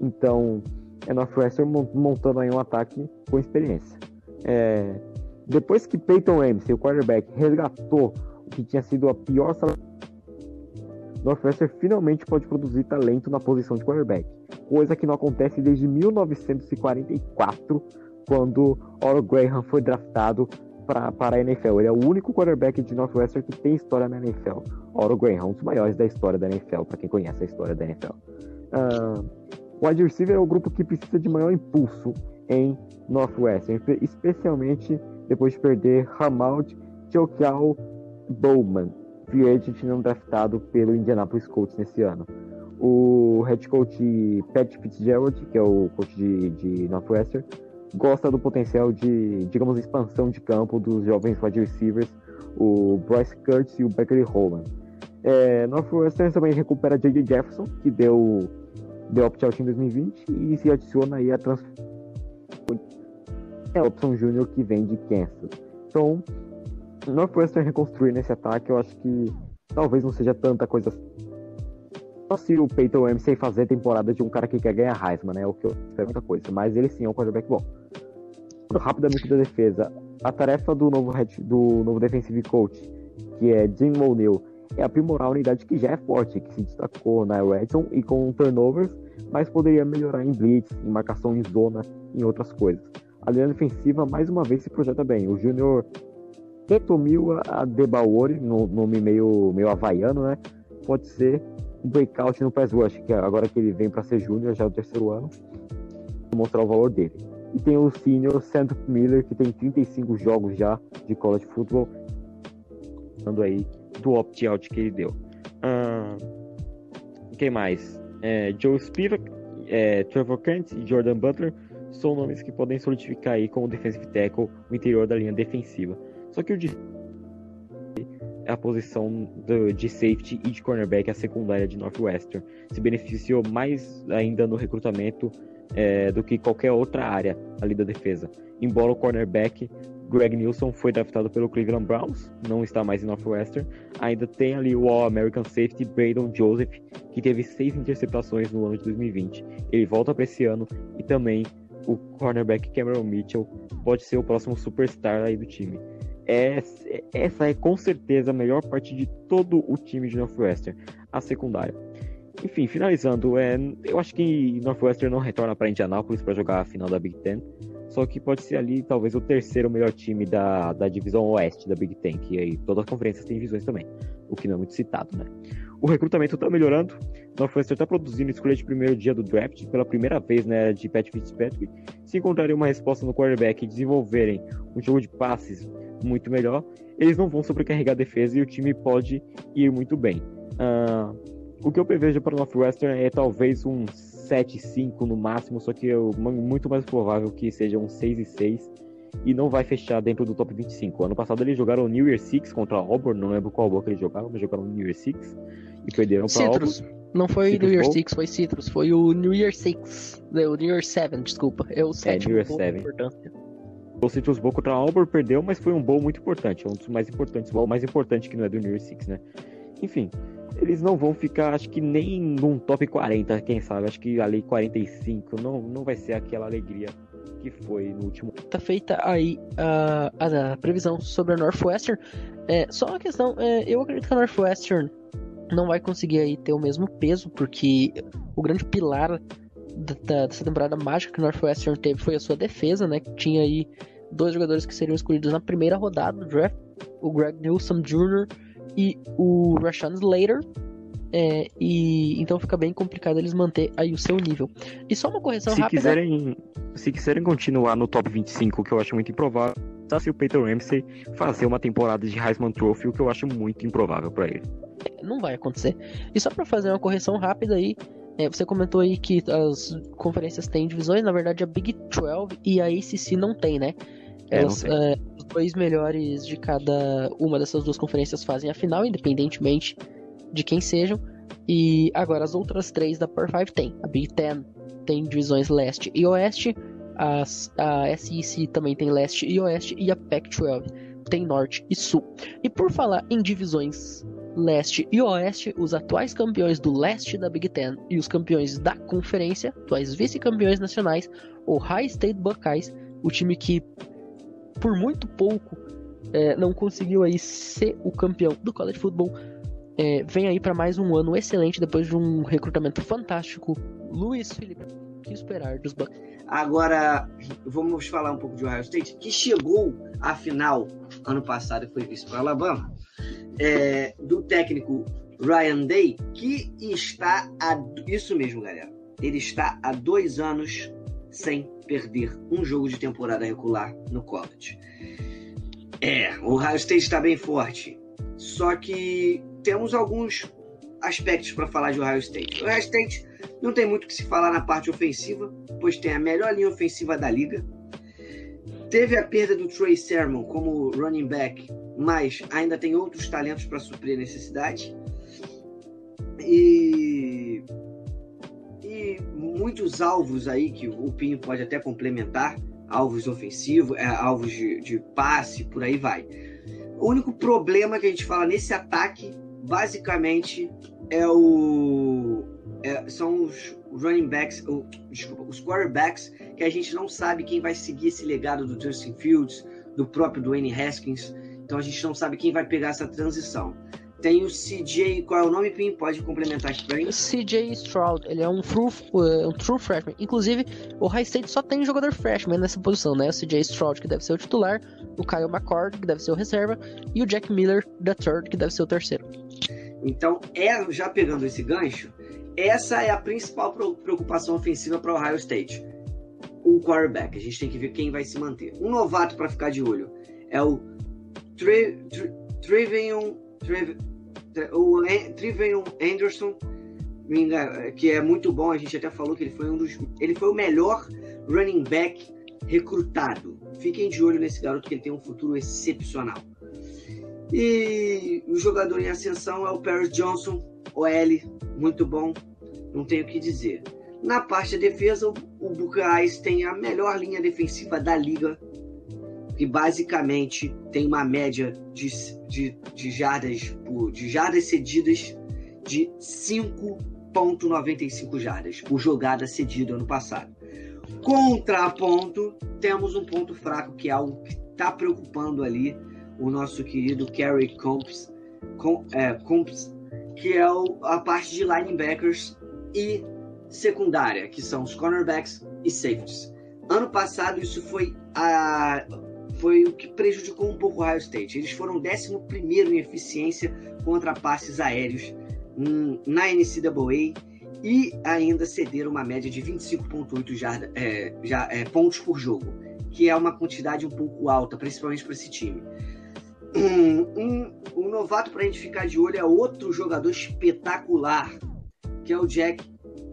Então, é Northwestern montando aí um ataque com experiência. É, depois que Peyton Ramsey, o quarterback, resgatou o que tinha sido a pior salário Northwestern finalmente pode produzir talento na posição de quarterback, coisa que não acontece desde 1944, quando Oro Graham foi draftado para a NFL. Ele é o único quarterback de Northwestern que tem história na NFL. Oro Graham, um dos maiores da história da NFL, para quem conhece a história da NFL. Uh, o wide receiver é o grupo que precisa de maior impulso em Northwestern, especialmente depois de perder Hamald Chokiao Bowman, free agent não draftado pelo Indianapolis Colts nesse ano. O head coach Pat Fitzgerald, que é o coach de, de Northwestern, gosta do potencial de, digamos, expansão de campo dos jovens wide receivers, o Bryce Curtis e o Beckley Holland. É, Northwestern também recupera J.J. Jefferson, que deu, deu opt-out em 2020, e se adiciona aí a transferência é opção júnior que vem de Kansas. Então, Northwestern reconstruir nesse ataque, eu acho que talvez não seja tanta coisa. Só se o Peyton Ramsey fazer temporada de um cara que quer ganhar Heisman, né? O que eu espero muita coisa. Mas ele sim é um quarterback bom. Rapidamente da defesa, a tarefa do novo, head, do novo defensive coach, que é Jim O'Neill, é aprimorar a unidade que já é forte, que se destacou na Redson e com turnovers, mas poderia melhorar em blitz, em marcação em zona, em outras coisas. A linha defensiva, mais uma vez, se projeta bem. O Júnior Tetomil Adebaori, no nome meio, meio havaiano, né? Pode ser um breakout no pass rush, que agora que ele vem para ser júnior, já é o terceiro ano, mostrar o valor dele. E tem o senior Sandro Miller, que tem 35 jogos já de college football, dando aí do opt-out que ele deu. Ah, quem mais? É, Joe Spivak, é, Trevor Kent e Jordan Butler são nomes que podem solidificar aí como defensive tackle o interior da linha defensiva. Só que o é a posição do, de safety e de cornerback, a secundária de Northwestern, se beneficiou mais ainda no recrutamento é, do que qualquer outra área ali da defesa. Embora o cornerback Greg Nilsson foi draftado pelo Cleveland Browns, não está mais em Northwestern, ainda tem ali o All-American Safety Braden Joseph, que teve seis interceptações no ano de 2020. Ele volta para esse ano e também o cornerback Cameron Mitchell pode ser o próximo superstar aí do time. Essa é com certeza a melhor parte de todo o time de Northwestern, a secundária. Enfim, finalizando, é, eu acho que Northwestern não retorna para Indianapolis para jogar a final da Big Ten, só que pode ser ali talvez o terceiro melhor time da, da divisão oeste da Big Ten, que aí todas as conferências têm divisões também, o que não é muito citado, né? O recrutamento está melhorando, Northwestern está produzindo escolha de primeiro dia do draft pela primeira vez na era de Pat Fitzpatrick. Se encontrarem uma resposta no quarterback e desenvolverem um jogo de passes muito melhor, eles não vão sobrecarregar a defesa e o time pode ir muito bem. Uh, o que eu prevejo para o Northwestern é talvez um 7-5 no máximo, só que é muito mais provável que seja um 6-6 e não vai fechar dentro do top 25. Ano passado eles jogaram o New Year Six contra a Auburn, não lembro qual bloco eles jogaram, mas jogaram o New Year Six e perderam para Citrus. Auburn. Não foi Citrus New Year Bowl? Six, foi Citrus, foi o New Year Six, o New Year Seven, desculpa, é o sétimo é, New Year Seven. O Citrus Bowl contra a Auburn perdeu, mas foi um bowl muito importante. É um dos mais importantes, o mais importante que não é do New Year Six, né? Enfim, eles não vão ficar, acho que nem num top 40, quem sabe? Acho que ali 45 não, não vai ser aquela alegria que foi no último. Tá feita aí a, a, a previsão sobre a Northwestern. É, só uma questão, é, eu acredito que a Northwestern não vai conseguir aí ter o mesmo peso, porque o grande pilar da, dessa temporada mágica que o Northwestern teve foi a sua defesa, né? Que tinha aí dois jogadores que seriam escolhidos na primeira rodada do draft, o Greg Newsom Jr. e o Rashawn Slater. É, e então fica bem complicado eles manter aí o seu nível. E só uma correção se rápida. Quiserem, se quiserem continuar no top 25, que eu acho muito improvável, tá se o Peyton Ramsey fazer uma temporada de Heisman Trophy, o que eu acho muito improvável para ele. Não vai acontecer. E só para fazer uma correção rápida aí, é, você comentou aí que as conferências têm divisões, na verdade a Big 12 e a ACC não tem, né? É, Elas, é, os dois melhores de cada uma dessas duas conferências fazem a final, independentemente de quem sejam. E agora as outras três da Power 5 tem. A Big Ten tem divisões leste e oeste, as, a SEC também tem leste e oeste, e a Pac-12 tem norte e sul. E por falar em divisões leste e oeste, os atuais campeões do leste da Big Ten e os campeões da conferência, atuais vice-campeões nacionais, o High State Buckeyes, o time que por muito pouco é, não conseguiu aí ser o campeão do college football, é, vem aí para mais um ano excelente depois de um recrutamento fantástico. Luiz Felipe, o que esperar dos Buckeyes? Agora, vamos falar um pouco de Ohio State, que chegou à final ano passado e foi visto para Alabama é, do técnico Ryan Day, que está a. Isso mesmo, galera. Ele está há dois anos sem perder um jogo de temporada regular no college. É, o Ohio State está bem forte. Só que temos alguns aspectos para falar de Ohio State. Ohio State não tem muito o que se falar na parte ofensiva, pois tem a melhor linha ofensiva da liga. Teve a perda do Trey Sermon como running back mas ainda tem outros talentos para suprir a necessidade. E, e muitos alvos aí que o Pinho pode até complementar, alvos ofensivos, é, alvos de, de passe, por aí vai. O único problema que a gente fala nesse ataque, basicamente, é o é, são os running backs, o, desculpa, os quarterbacks que a gente não sabe quem vai seguir esse legado do Justin Fields, do próprio Dwayne Haskins. Então a gente não sabe quem vai pegar essa transição. Tem o CJ, qual é o nome, Pim? Pode complementar aqui pra mim. CJ Stroud, ele é um true, uh, um true freshman. Inclusive, o High State só tem jogador freshman nessa posição, né? O CJ Stroud, que deve ser o titular, o Kyle McCord, que deve ser o reserva, e o Jack Miller, da third, que deve ser o terceiro. Então, é, já pegando esse gancho, essa é a principal preocupação ofensiva para o Ohio State. O quarterback. A gente tem que ver quem vai se manter. Um novato para ficar de olho é o Trivion Anderson, que é muito bom, a gente até falou que ele foi um dos. Ele foi o melhor running back recrutado. Fiquem de olho nesse garoto que ele tem um futuro excepcional. E o jogador em ascensão é o Paris Johnson, OL, muito bom, não tenho o que dizer. Na parte da defesa, o Buccaneers tem a melhor linha defensiva da liga, que basicamente tem uma média de, de, de jardas de jardas cedidas de 5.95 jardas por jogada cedida ano passado. Contraponto, temos um ponto fraco que é algo que está preocupando ali o nosso querido Kerry Combs, Com, é, Combs que é o, a parte de linebackers e secundária, que são os cornerbacks e safeties. Ano passado isso foi a foi o que prejudicou um pouco o Ohio State. Eles foram 11 em eficiência contra passes aéreos na NCAA e ainda cederam uma média de 25,8 é, é, pontos por jogo, que é uma quantidade um pouco alta, principalmente para esse time. Um, um, novato para a gente ficar de olho é outro jogador espetacular, que é o Jack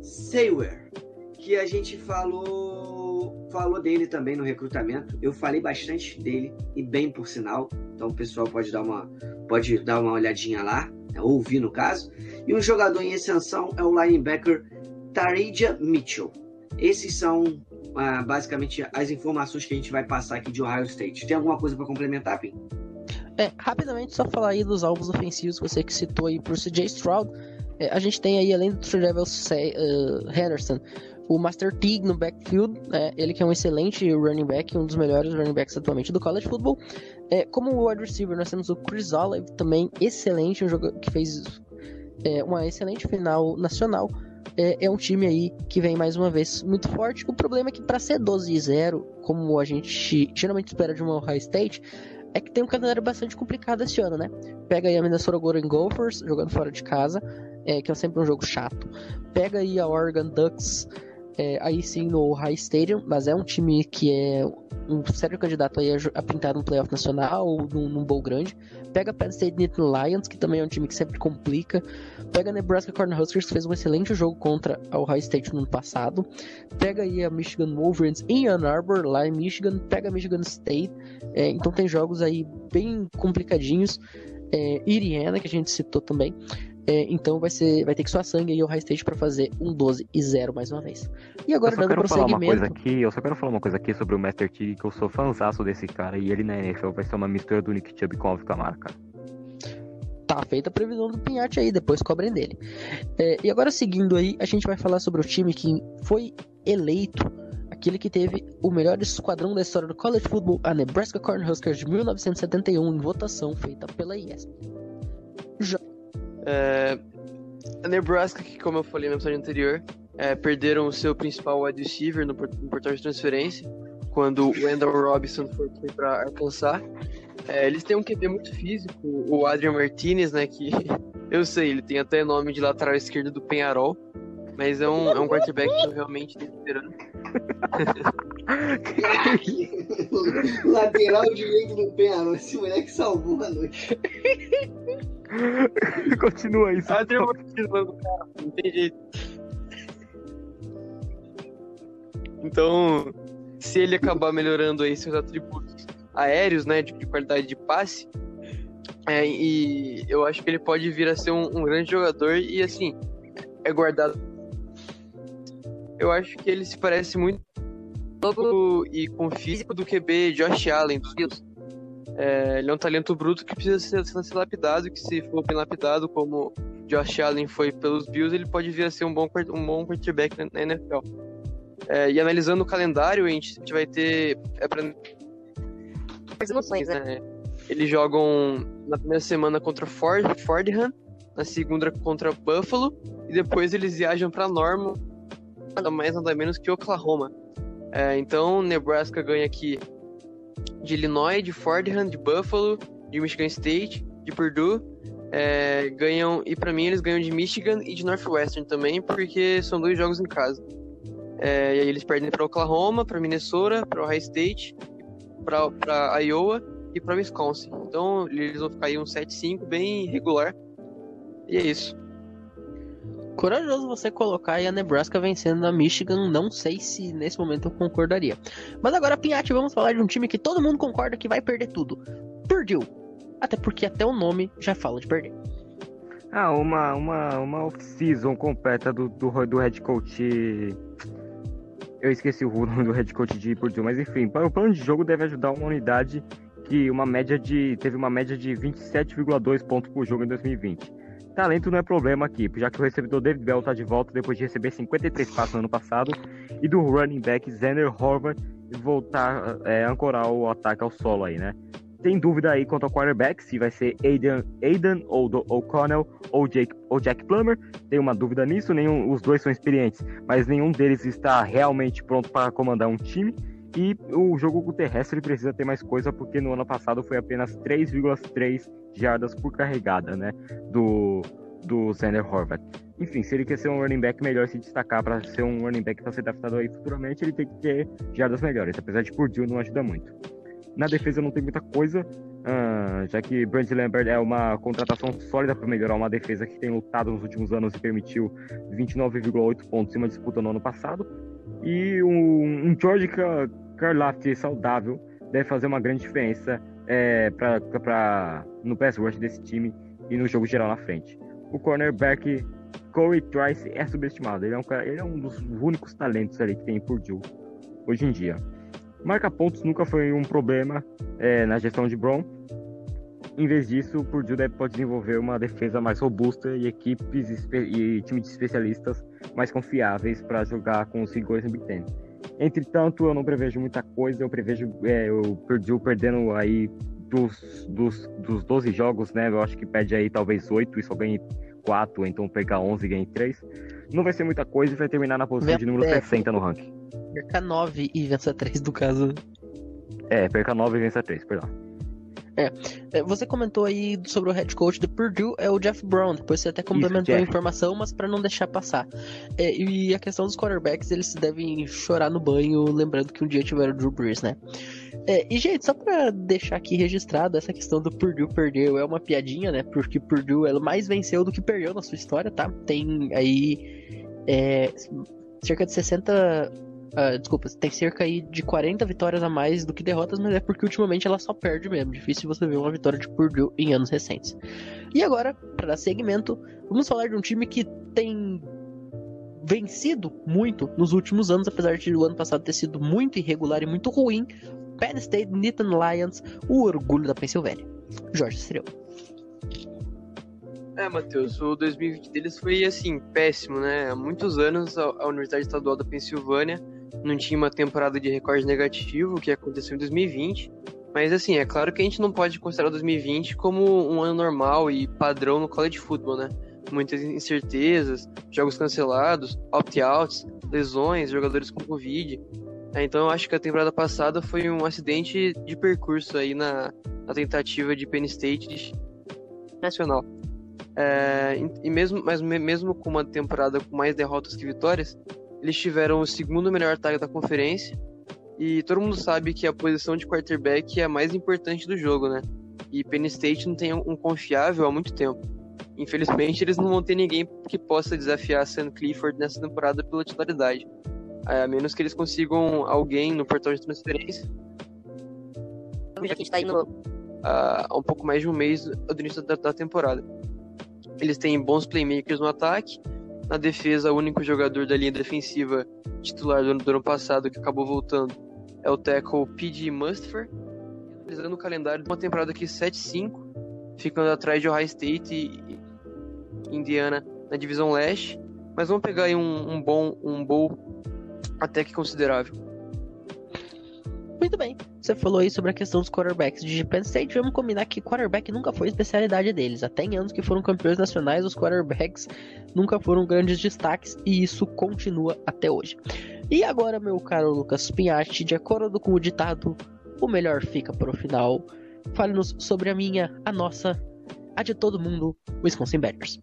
Sayer, que a gente falou falou dele também no recrutamento. Eu falei bastante dele e bem por sinal. Então o pessoal pode dar uma pode dar uma olhadinha lá, né, ouvir no caso. E um jogador em ascensão é o linebacker Tarija Mitchell. Esses são ah, basicamente as informações que a gente vai passar aqui de Ohio State. Tem alguma coisa para complementar, Pim? É, rapidamente só falar aí dos alvos ofensivos que você que citou aí por CJ Stroud. É, a gente tem aí, além do Trevor uh, Henderson, o Master Teague no backfield, né? ele que é um excelente running back, um dos melhores running backs atualmente do college football. É, como wide receiver, nós temos o Chris Olive, também excelente, um jogador que fez é, uma excelente final nacional. É, é, um time aí que vem mais uma vez muito forte. O problema é que para ser 12 0, como a gente geralmente espera de uma Ohio State, é que tem um calendário bastante complicado esse ano, né? Pega aí a Minnesota Golden Gophers jogando fora de casa, é, que é sempre um jogo chato. Pega aí a Oregon Ducks é, aí sim no High Stadium, mas é um time que é um sério candidato aí a, a pintar no playoff nacional ou num, num bowl grande. Pega Penn State Nittany Lions, que também é um time que sempre complica. Pega Nebraska Cornhuskers, que fez um excelente jogo contra o Ohio State no ano passado. Pega aí a Michigan Wolverines em Ann Arbor, lá em Michigan. Pega Michigan State. É, então tem jogos aí bem complicadinhos. É, Iriana, que a gente citou também. É, então vai ser, vai ter que suar sangue aí o High State para fazer um 12 e 0 mais uma vez. E agora uma coisa aqui, eu só quero falar uma coisa aqui sobre o Master T, que eu sou fãzaço desse cara e ele na NFL vai ser uma mistura do Nick Chubb com o Alvin Kamara, cara. Tá feita a previsão do Pinhate aí, depois cobrem dele. É, e agora seguindo aí, a gente vai falar sobre o time que foi eleito aquele que teve o melhor esquadrão da história do college football, a Nebraska Cornhuskers de 1971, em votação feita pela ESPN. Já é, a Nebraska, que como eu falei na episódio anterior, é, perderam o seu principal wide receiver no, no portal de transferência, quando o Wendell Robinson foi, foi para Arkansas. É, eles têm um QB muito físico, o Adrian Martinez, né, que eu sei, ele tem até nome de lateral esquerdo do Penharol, mas é um, é um quarterback que eu realmente estou esperando. lateral direito do Penharol, esse moleque salvou a noite. Continua aí. Ah, tem uma do cara, não tem jeito. Então, se ele acabar melhorando aí seus atributos aéreos, né, de, de qualidade de passe, É, e eu acho que ele pode vir a ser um, um grande jogador e assim, é guardado. Eu acho que ele se parece muito e com o físico do QB Josh Allen dos Bills. É, ele é um talento bruto que precisa ser, ser, lapidado, que se for bem lapidado, como Josh Allen foi pelos Bills, ele pode vir a ser um bom, um bom quarterback na, NFL. É, e analisando o calendário, a gente, a gente vai ter. É pra... emoções, né? Eles jogam na primeira semana contra Ford, Fordham, na segunda contra Buffalo, e depois eles viajam para Norman, nada mais nada menos que Oklahoma. É, então, Nebraska ganha aqui de Illinois, de Fordham, de Buffalo, de Michigan State, de Purdue. É, ganham, e para mim eles ganham de Michigan e de Northwestern também, porque são dois jogos em casa. É, e aí eles perdem para Oklahoma, para Minnesota, para Ohio State, para Iowa e para Wisconsin. Então eles vão ficar aí um 7-5 bem regular. E é isso. Corajoso você colocar aí a Nebraska vencendo na Michigan, não sei se nesse momento eu concordaria. Mas agora, Pinhatti, vamos falar de um time que todo mundo concorda que vai perder tudo. Purdue. Até porque até o nome já fala de perder. Ah, uma, uma, uma off-season completa do, do, do head coach eu esqueci o nome do head coach de Purdue, mas enfim, o plano de jogo deve ajudar uma unidade que uma média de teve uma média de 27,2 pontos por jogo em 2020. Talento não é problema aqui, já que o recebedor David Bell está de volta depois de receber 53 passos no ano passado e do running back Xander Horvath voltar é, ancorar o ataque ao solo aí, né? Tem dúvida aí quanto ao quarterback, se vai ser Aidan, Aidan ou O'Connell ou, Jake, ou Jack Plummer. Tem uma dúvida nisso, nenhum, os dois são experientes, mas nenhum deles está realmente pronto para comandar um time. E o jogo terrestre precisa ter mais coisa, porque no ano passado foi apenas 3,3 jardas por carregada, né? Do, do Sander Horvath. Enfim, se ele quer ser um running back melhor, se destacar para ser um running back para ser draftado aí futuramente, ele tem que ter jardas melhores, apesar de Purdue não ajuda muito. Na defesa não tem muita coisa, uh, já que Brand Lambert é uma contratação sólida para melhorar uma defesa que tem lutado nos últimos anos e permitiu 29,8 pontos em uma disputa no ano passado. E um, um George Karlafti saudável deve fazer uma grande diferença é, pra, pra, no pass rush desse time e no jogo geral na frente. O cornerback Corey Trice é subestimado. Ele é, um, ele é um dos únicos talentos ali que tem por Purdue hoje em dia. Marca pontos nunca foi um problema é, na gestão de Brown. Em vez disso, o Purdue deve, pode desenvolver uma defesa mais robusta e equipes e times de especialistas mais confiáveis para jogar com os rigores no Big Ten. Entretanto, eu não prevejo muita coisa, eu prevejo é, o Purdue perdendo aí dos, dos, dos 12 jogos, né? Eu acho que perde aí talvez 8 e só ganhe 4, ou então perca 11 e ganhe 3. Não vai ser muita coisa e vai terminar na posição de número 60 no ranking. Perca 9 e vença 3 do caso. É, perca 9 e vença 3, perdão. É, é, você comentou aí sobre o head coach do Purdue, é o Jeff Brown. Depois você até complementou Isso, a informação, mas para não deixar passar. É, e a questão dos quarterbacks, eles devem chorar no banho, lembrando que um dia tiveram o Drew Brees, né? É, e, gente, só pra deixar aqui registrado, essa questão do Purdue perdeu é uma piadinha, né? Porque Purdue ela mais venceu do que perdeu na sua história, tá? Tem aí é, cerca de 60 Uh, desculpa, tem cerca aí de 40 vitórias a mais do que derrotas, mas é porque ultimamente ela só perde mesmo. Difícil você ver uma vitória de Purdue em anos recentes. E agora, para dar segmento, vamos falar de um time que tem vencido muito nos últimos anos, apesar de o ano passado ter sido muito irregular e muito ruim. Penn State Nittany Lions, o orgulho da Pensilvânia. Jorge Estrela. É, Matheus, o 2020 deles foi assim, péssimo, né? Há muitos anos a Universidade Estadual da Pensilvânia não tinha uma temporada de recorde negativo, que aconteceu em 2020. Mas assim, é claro que a gente não pode considerar 2020 como um ano normal e padrão no college football, né? Muitas incertezas, jogos cancelados, opt-outs, lesões, jogadores com Covid. É, então eu acho que a temporada passada foi um acidente de percurso aí na, na tentativa de Penn State de nacional. É, e mesmo, mas mesmo com uma temporada com mais derrotas que vitórias, eles tiveram o segundo melhor ataque da conferência. E todo mundo sabe que a posição de quarterback é a mais importante do jogo, né? E Penn State não tem um confiável há muito tempo. Infelizmente, eles não vão ter ninguém que possa desafiar Sam Clifford nessa temporada pela titularidade. A menos que eles consigam alguém no portal de transferência. Já que a gente tá aí no, há um pouco mais de um mês do início da, da temporada. Eles têm bons playmakers no ataque, na defesa, o único jogador da linha defensiva titular do, do ano passado que acabou voltando é o tackle P.G. Mustfer, realizando o calendário de uma temporada aqui 7-5, ficando atrás de Ohio State e Indiana na divisão leste, mas vamos pegar aí um, um bom, um bowl até que considerável. Muito bem. Você falou aí sobre a questão dos quarterbacks de Penn State. Vamos combinar que quarterback nunca foi especialidade deles. Até em anos que foram campeões nacionais, os quarterbacks nunca foram grandes destaques e isso continua até hoje. E agora, meu caro Lucas Pinhatti, de acordo com o ditado, o melhor fica para o final. Fale-nos sobre a minha, a nossa, a de todo mundo, Wisconsin Badgers.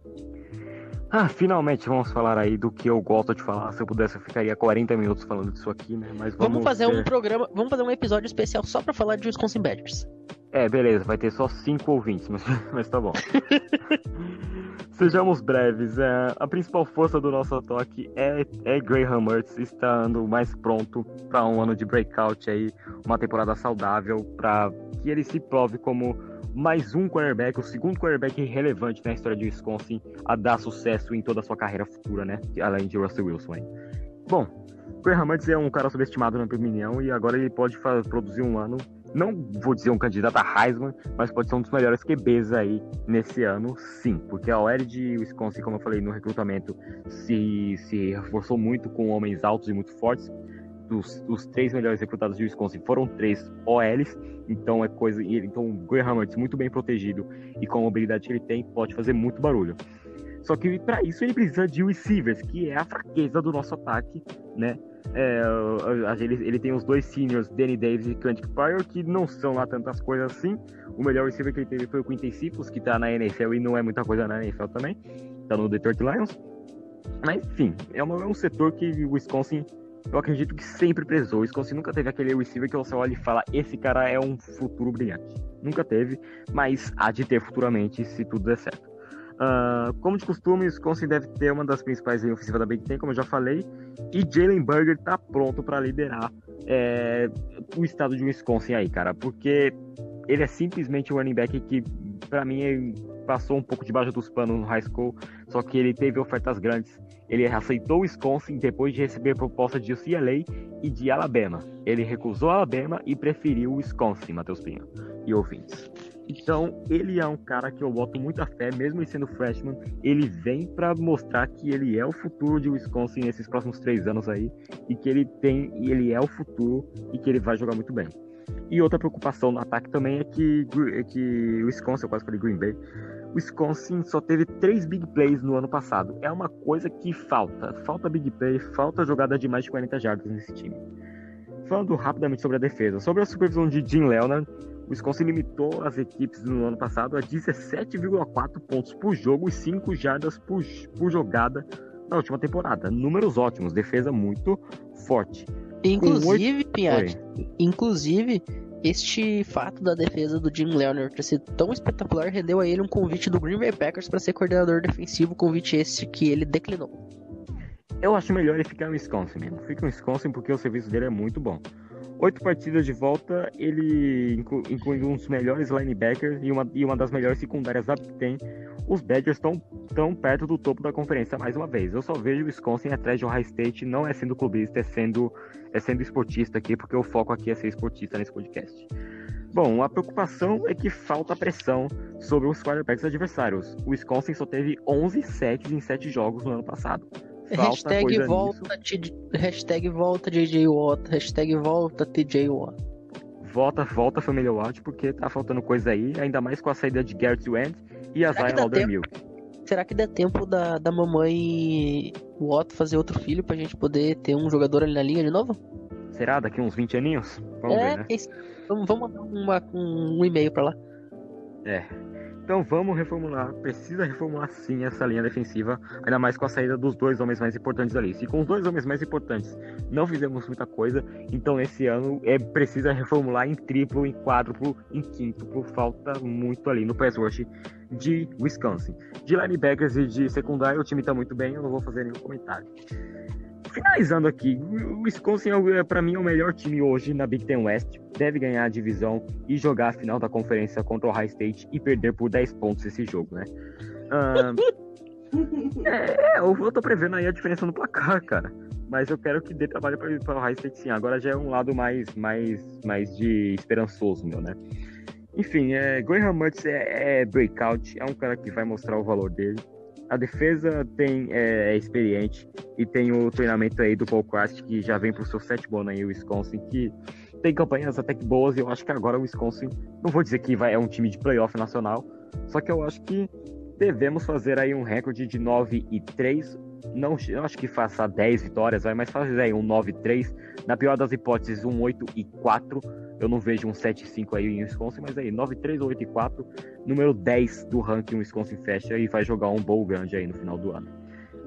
Ah, finalmente vamos falar aí do que eu gosto de falar. Se eu pudesse, eu ficaria 40 minutos falando disso aqui, né? Mas vamos, vamos fazer ter... um programa, vamos fazer um episódio especial só para falar de Wisconsin Badgers. É, beleza, vai ter só 5 ouvintes, mas, mas tá bom. Sejamos breves. É, a principal força do nosso toque é, é Graham Mertz estando mais pronto para um ano de breakout aí, uma temporada saudável, para que ele se prove como mais um quarterback, o segundo quarterback relevante na história de Wisconsin a dar sucesso em toda a sua carreira futura, né? Além de Russell Wilson. Hein? Bom, Graham Mertz é um cara subestimado na minha opinião e agora ele pode produzir um ano, não vou dizer um candidato a Heisman, mas pode ser um dos melhores QBs aí nesse ano, sim, porque a OL de Wisconsin, como eu falei no recrutamento, se, se reforçou muito com homens altos e muito fortes, dos, dos três melhores recrutados de Wisconsin foram três OLs, então é coisa. Então o Graham Mertz, muito bem protegido e com a mobilidade que ele tem, pode fazer muito barulho. Só que para isso ele precisa de receivers, que é a fraqueza do nosso ataque, né? É, ele, ele, tem os dois seniors, Danny Davis e Quentin Pryor, que não são lá tantas coisas assim. O melhor receiver que ele teve foi o Quincy Cephas, que tá na NFL e não é muita coisa na NFL também. Tá no Detroit Lions. Mas, enfim, é, uma, é um setor que o Wisconsin eu acredito que sempre prezou. O Wisconsin nunca teve aquele receiver que você olha e fala: esse cara é um futuro brilhante. Nunca teve, mas há de ter futuramente se tudo der certo. Uh, como de costume, o Wisconsin deve ter uma das principais linhas ofensivas da Big Ten, como eu já falei, e Jalen Burger está pronto para liderar é, o estado de Wisconsin aí, cara, porque ele é simplesmente um running back que, para mim, passou um pouco debaixo dos panos no high school, só que ele teve ofertas grandes ele aceitou o Wisconsin depois de receber proposta de UCLA e de Alabama. Ele recusou Alabama e preferiu o Wisconsin, Matheus Pinho e ouvintes. Então, ele é um cara que eu boto muita fé, mesmo sendo freshman, ele vem para mostrar que ele é o futuro de Wisconsin nesses próximos três anos aí, e que ele tem, ele é o futuro, e que ele vai jogar muito bem. E outra preocupação no ataque também é que, é que Wisconsin, eu quase falei Green Bay, Wisconsin só teve três big plays no ano passado. É uma coisa que falta. Falta big play, falta jogada de mais de 40 jardas nesse time. Falando rapidamente sobre a defesa. Sobre a supervisão de Jim Leonard, o Wisconsin limitou as equipes no ano passado a 17,4 pontos por jogo e 5 jardas por, por jogada na última temporada. Números ótimos, defesa muito forte. Inclusive, 8... Pinhatti, inclusive, este fato da defesa do Jim Leonard ter sido tão espetacular rendeu a ele um convite do Green Bay Packers para ser coordenador defensivo, convite esse que ele declinou. Eu acho melhor ele ficar no Wisconsin mesmo. Fica no Wisconsin porque o serviço dele é muito bom. Oito partidas de volta, ele inclu incluindo um dos melhores linebackers e uma, e uma das melhores secundárias da tem. Os Badgers estão tão perto do topo da conferência mais uma vez. Eu só vejo o Wisconsin atrás de Ohio State, não é sendo clubista, é sendo é sendo esportista aqui, porque o foco aqui é ser esportista nesse podcast. Bom, a preocupação é que falta pressão sobre os quarterbacks adversários. O Wisconsin só teve 11 sacks em 7 jogos no ano passado. Falta hashtag volta, t, hashtag volta DJ Watt, hashtag volta TJ Watt. Volta, volta família Watt, porque tá faltando coisa aí, ainda mais com a saída de Garrett Wentz e a Zion Aldermilk. Será que dá tempo da, da mamãe Otto fazer outro filho pra gente poder ter um jogador ali na linha de novo? Será? Daqui uns 20 aninhos? Vamos é, ver, né? Vamos, vamos mandar uma, um, um e-mail pra lá. É. Então vamos reformular. Precisa reformular sim essa linha defensiva, ainda mais com a saída dos dois homens mais importantes ali. Se com os dois homens mais importantes não fizemos muita coisa, então esse ano é precisa reformular em triplo, em quádruplo, em quíntuplo. Falta muito ali no pass rush de Wisconsin. De linebackers e de secundário, o time tá muito bem, eu não vou fazer nenhum comentário. Finalizando aqui, o Wisconsin é, para mim é o melhor time hoje na Big Ten West. Deve ganhar a divisão e jogar a final da conferência contra o High State e perder por 10 pontos esse jogo, né? Uh, é, eu tô prevendo aí a diferença no placar, cara. Mas eu quero que dê trabalho para o High State sim. Agora já é um lado mais, mais, mais de esperançoso, meu, né? Enfim, é, Graham Mertz é, é breakout, é um cara que vai mostrar o valor dele. A defesa tem é, é, experiente e tem o treinamento aí do Paul Crast, que já vem pro seu sétimo ano aí, o Wisconsin, que tem campanhas até que boas e eu acho que agora o Wisconsin, não vou dizer que vai, é um time de playoff nacional, só que eu acho que devemos fazer aí um recorde de 9 e 3. Não, eu acho que faça 10 vitórias, vai, mas fazer aí um 9 e 3. Na pior das hipóteses, um 8 e 4 eu não vejo um 7-5 aí em Wisconsin, mas aí 9-3 ou 8-4, número 10 do ranking Wisconsin fecha e vai jogar um bowl grande aí no final do ano.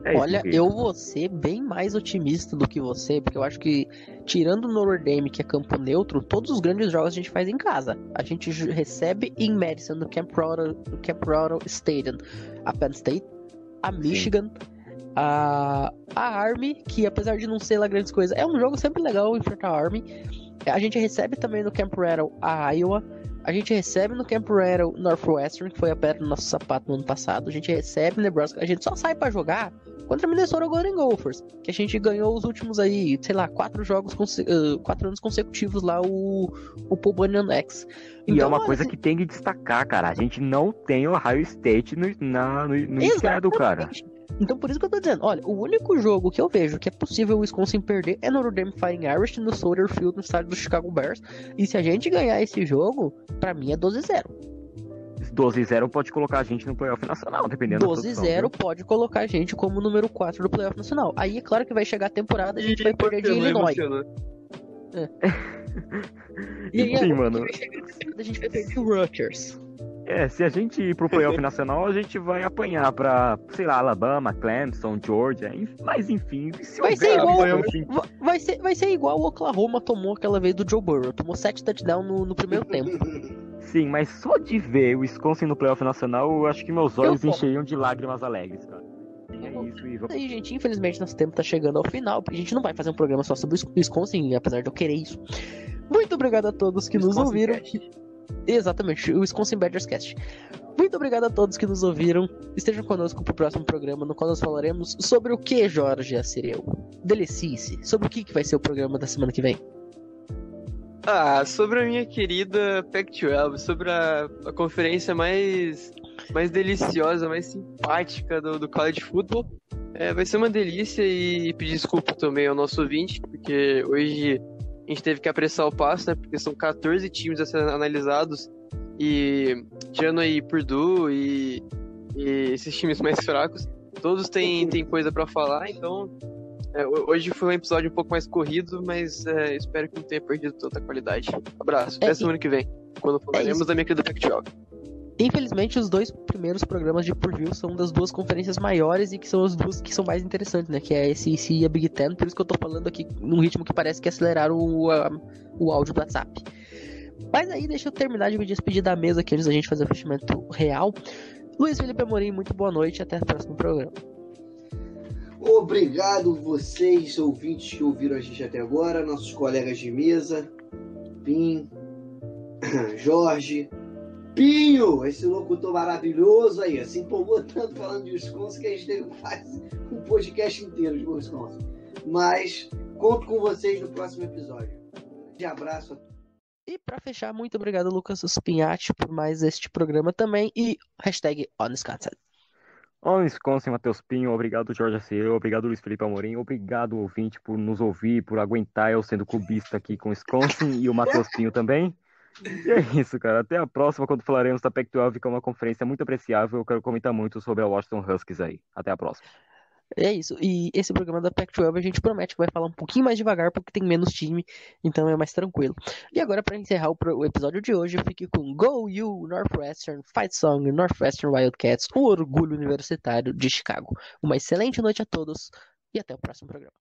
É Olha, isso, eu vou ser bem mais otimista do que você, porque eu acho que, tirando o Notre Dame, que é campo neutro, todos os grandes jogos a gente faz em casa. A gente recebe em Madison, no Camp Rotto, Camp Rotto Stadium, a Penn State, a Michigan, a, a Army, que apesar de não ser lá grandes coisas, é um jogo sempre legal enfrentar a Army. A gente recebe também no Camp Rattle a Iowa. A gente recebe no Camp Rattle Northwestern, que foi a pedra do nosso sapato no ano passado. A gente recebe Nebraska. A gente só sai para jogar contra Minnesota Golden Gophers, que a gente ganhou os últimos aí, sei lá, quatro jogos, uh, quatro anos consecutivos lá, o, o Paul Bunyan X. Então, e é uma olha, coisa assim... que tem que destacar, cara. A gente não tem o Ohio State no, na, no, no esquerdo, cara. Então por isso que eu tô dizendo, olha, o único jogo que eu vejo que é possível o Wisconsin perder é no Notre Dame Fighting Irish no Soldier Field no estádio do Chicago Bears. E se a gente ganhar esse jogo, para mim é 12-0. 12-0 pode colocar a gente no playoff nacional, dependendo 12-0 pode colocar a gente como número 4 do playoff nacional. Aí é claro que vai chegar a temporada e a gente e vai perder de Illinois. É. e aí, Sim, mano. a gente vai perder o Rutgers. É, se a gente ir pro playoff nacional, a gente vai apanhar pra, sei lá, Alabama, Clemson, Georgia, mas enfim, se vai ser igual, vai, ser, vai ser igual o Oklahoma tomou aquela vez do Joe Burrow, tomou 7 touchdowns no, no primeiro tempo. Sim, mas só de ver o Wisconsin no playoff nacional, eu acho que meus olhos encheriam de lágrimas alegres, cara. É isso, e aí, gente, infelizmente nosso tempo tá chegando ao final, porque a gente não vai fazer um programa só sobre o Wisconsin, apesar de eu querer isso. Muito obrigado a todos que Wisconsin nos ouviram. Exatamente, o Wisconsin Badgers Cast. Muito obrigado a todos que nos ouviram. Estejam conosco pro próximo programa, no qual nós falaremos sobre o que, Jorge Assireu? Delicice. Sobre o que, que vai ser o programa da semana que vem? Ah, sobre a minha querida Pac-12, sobre a, a, conferência mais, mais deliciosa, mais simpática do, do college football. É, vai ser uma delícia e pedir desculpa também ao nosso ouvinte, porque hoje a gente teve que apressar o passo, né? Porque são 14 times a serem analisados e tirando aí Purdue e, e esses times mais fracos, todos têm, têm coisa para falar, então é, hoje foi um episódio um pouco mais corrido, mas é, espero que não tenha perdido tanta qualidade. Abraço, até é, semana que vem, quando falaremos é da minha querida Pac-12. Infelizmente, os dois primeiros programas de preview são das duas conferências maiores e que são as duas que são mais interessantes, né? Que é a SEC e a Big Ten. Por isso que eu tô falando aqui num ritmo que parece que aceleraram o, o áudio do WhatsApp. Mas aí, deixa eu terminar de me despedir da mesa aqui antes da gente fazer o fechamento real. Luiz Felipe Amorim, muito boa noite até o próximo programa. Obrigado vocês, ouvintes que ouviram a gente até agora, nossos colegas de mesa, Pim, Jorge, Pinho, esse locutor maravilhoso aí, se empolgou tanto falando de Wisconsin que a gente teve quase um podcast inteiro de Wisconsin. Mas conto com vocês no próximo episódio. De abraço a todos. E para fechar, muito obrigado, Lucas Spinhatti, por mais este programa também. E hashtag OnSconsin. Wisconsin, Matheus Pinho, obrigado Jorge Aciel, obrigado Luiz Felipe Amorim, obrigado ouvinte por nos ouvir, por aguentar eu sendo clubista aqui com Wisconsin e o Matheus Pinho também. E é isso, cara. Até a próxima, quando falaremos da Pac-12, que é uma conferência muito apreciável. Eu quero comentar muito sobre a Washington Huskies aí. Até a próxima. É isso. E esse programa da Pac-12 a gente promete que vai falar um pouquinho mais devagar porque tem menos time, então é mais tranquilo. E agora, para encerrar o, episódio de hoje, eu fique com Go You, Northwestern, Fight Song, Northwestern Wildcats, o orgulho universitário de Chicago. Uma excelente noite a todos e até o próximo programa.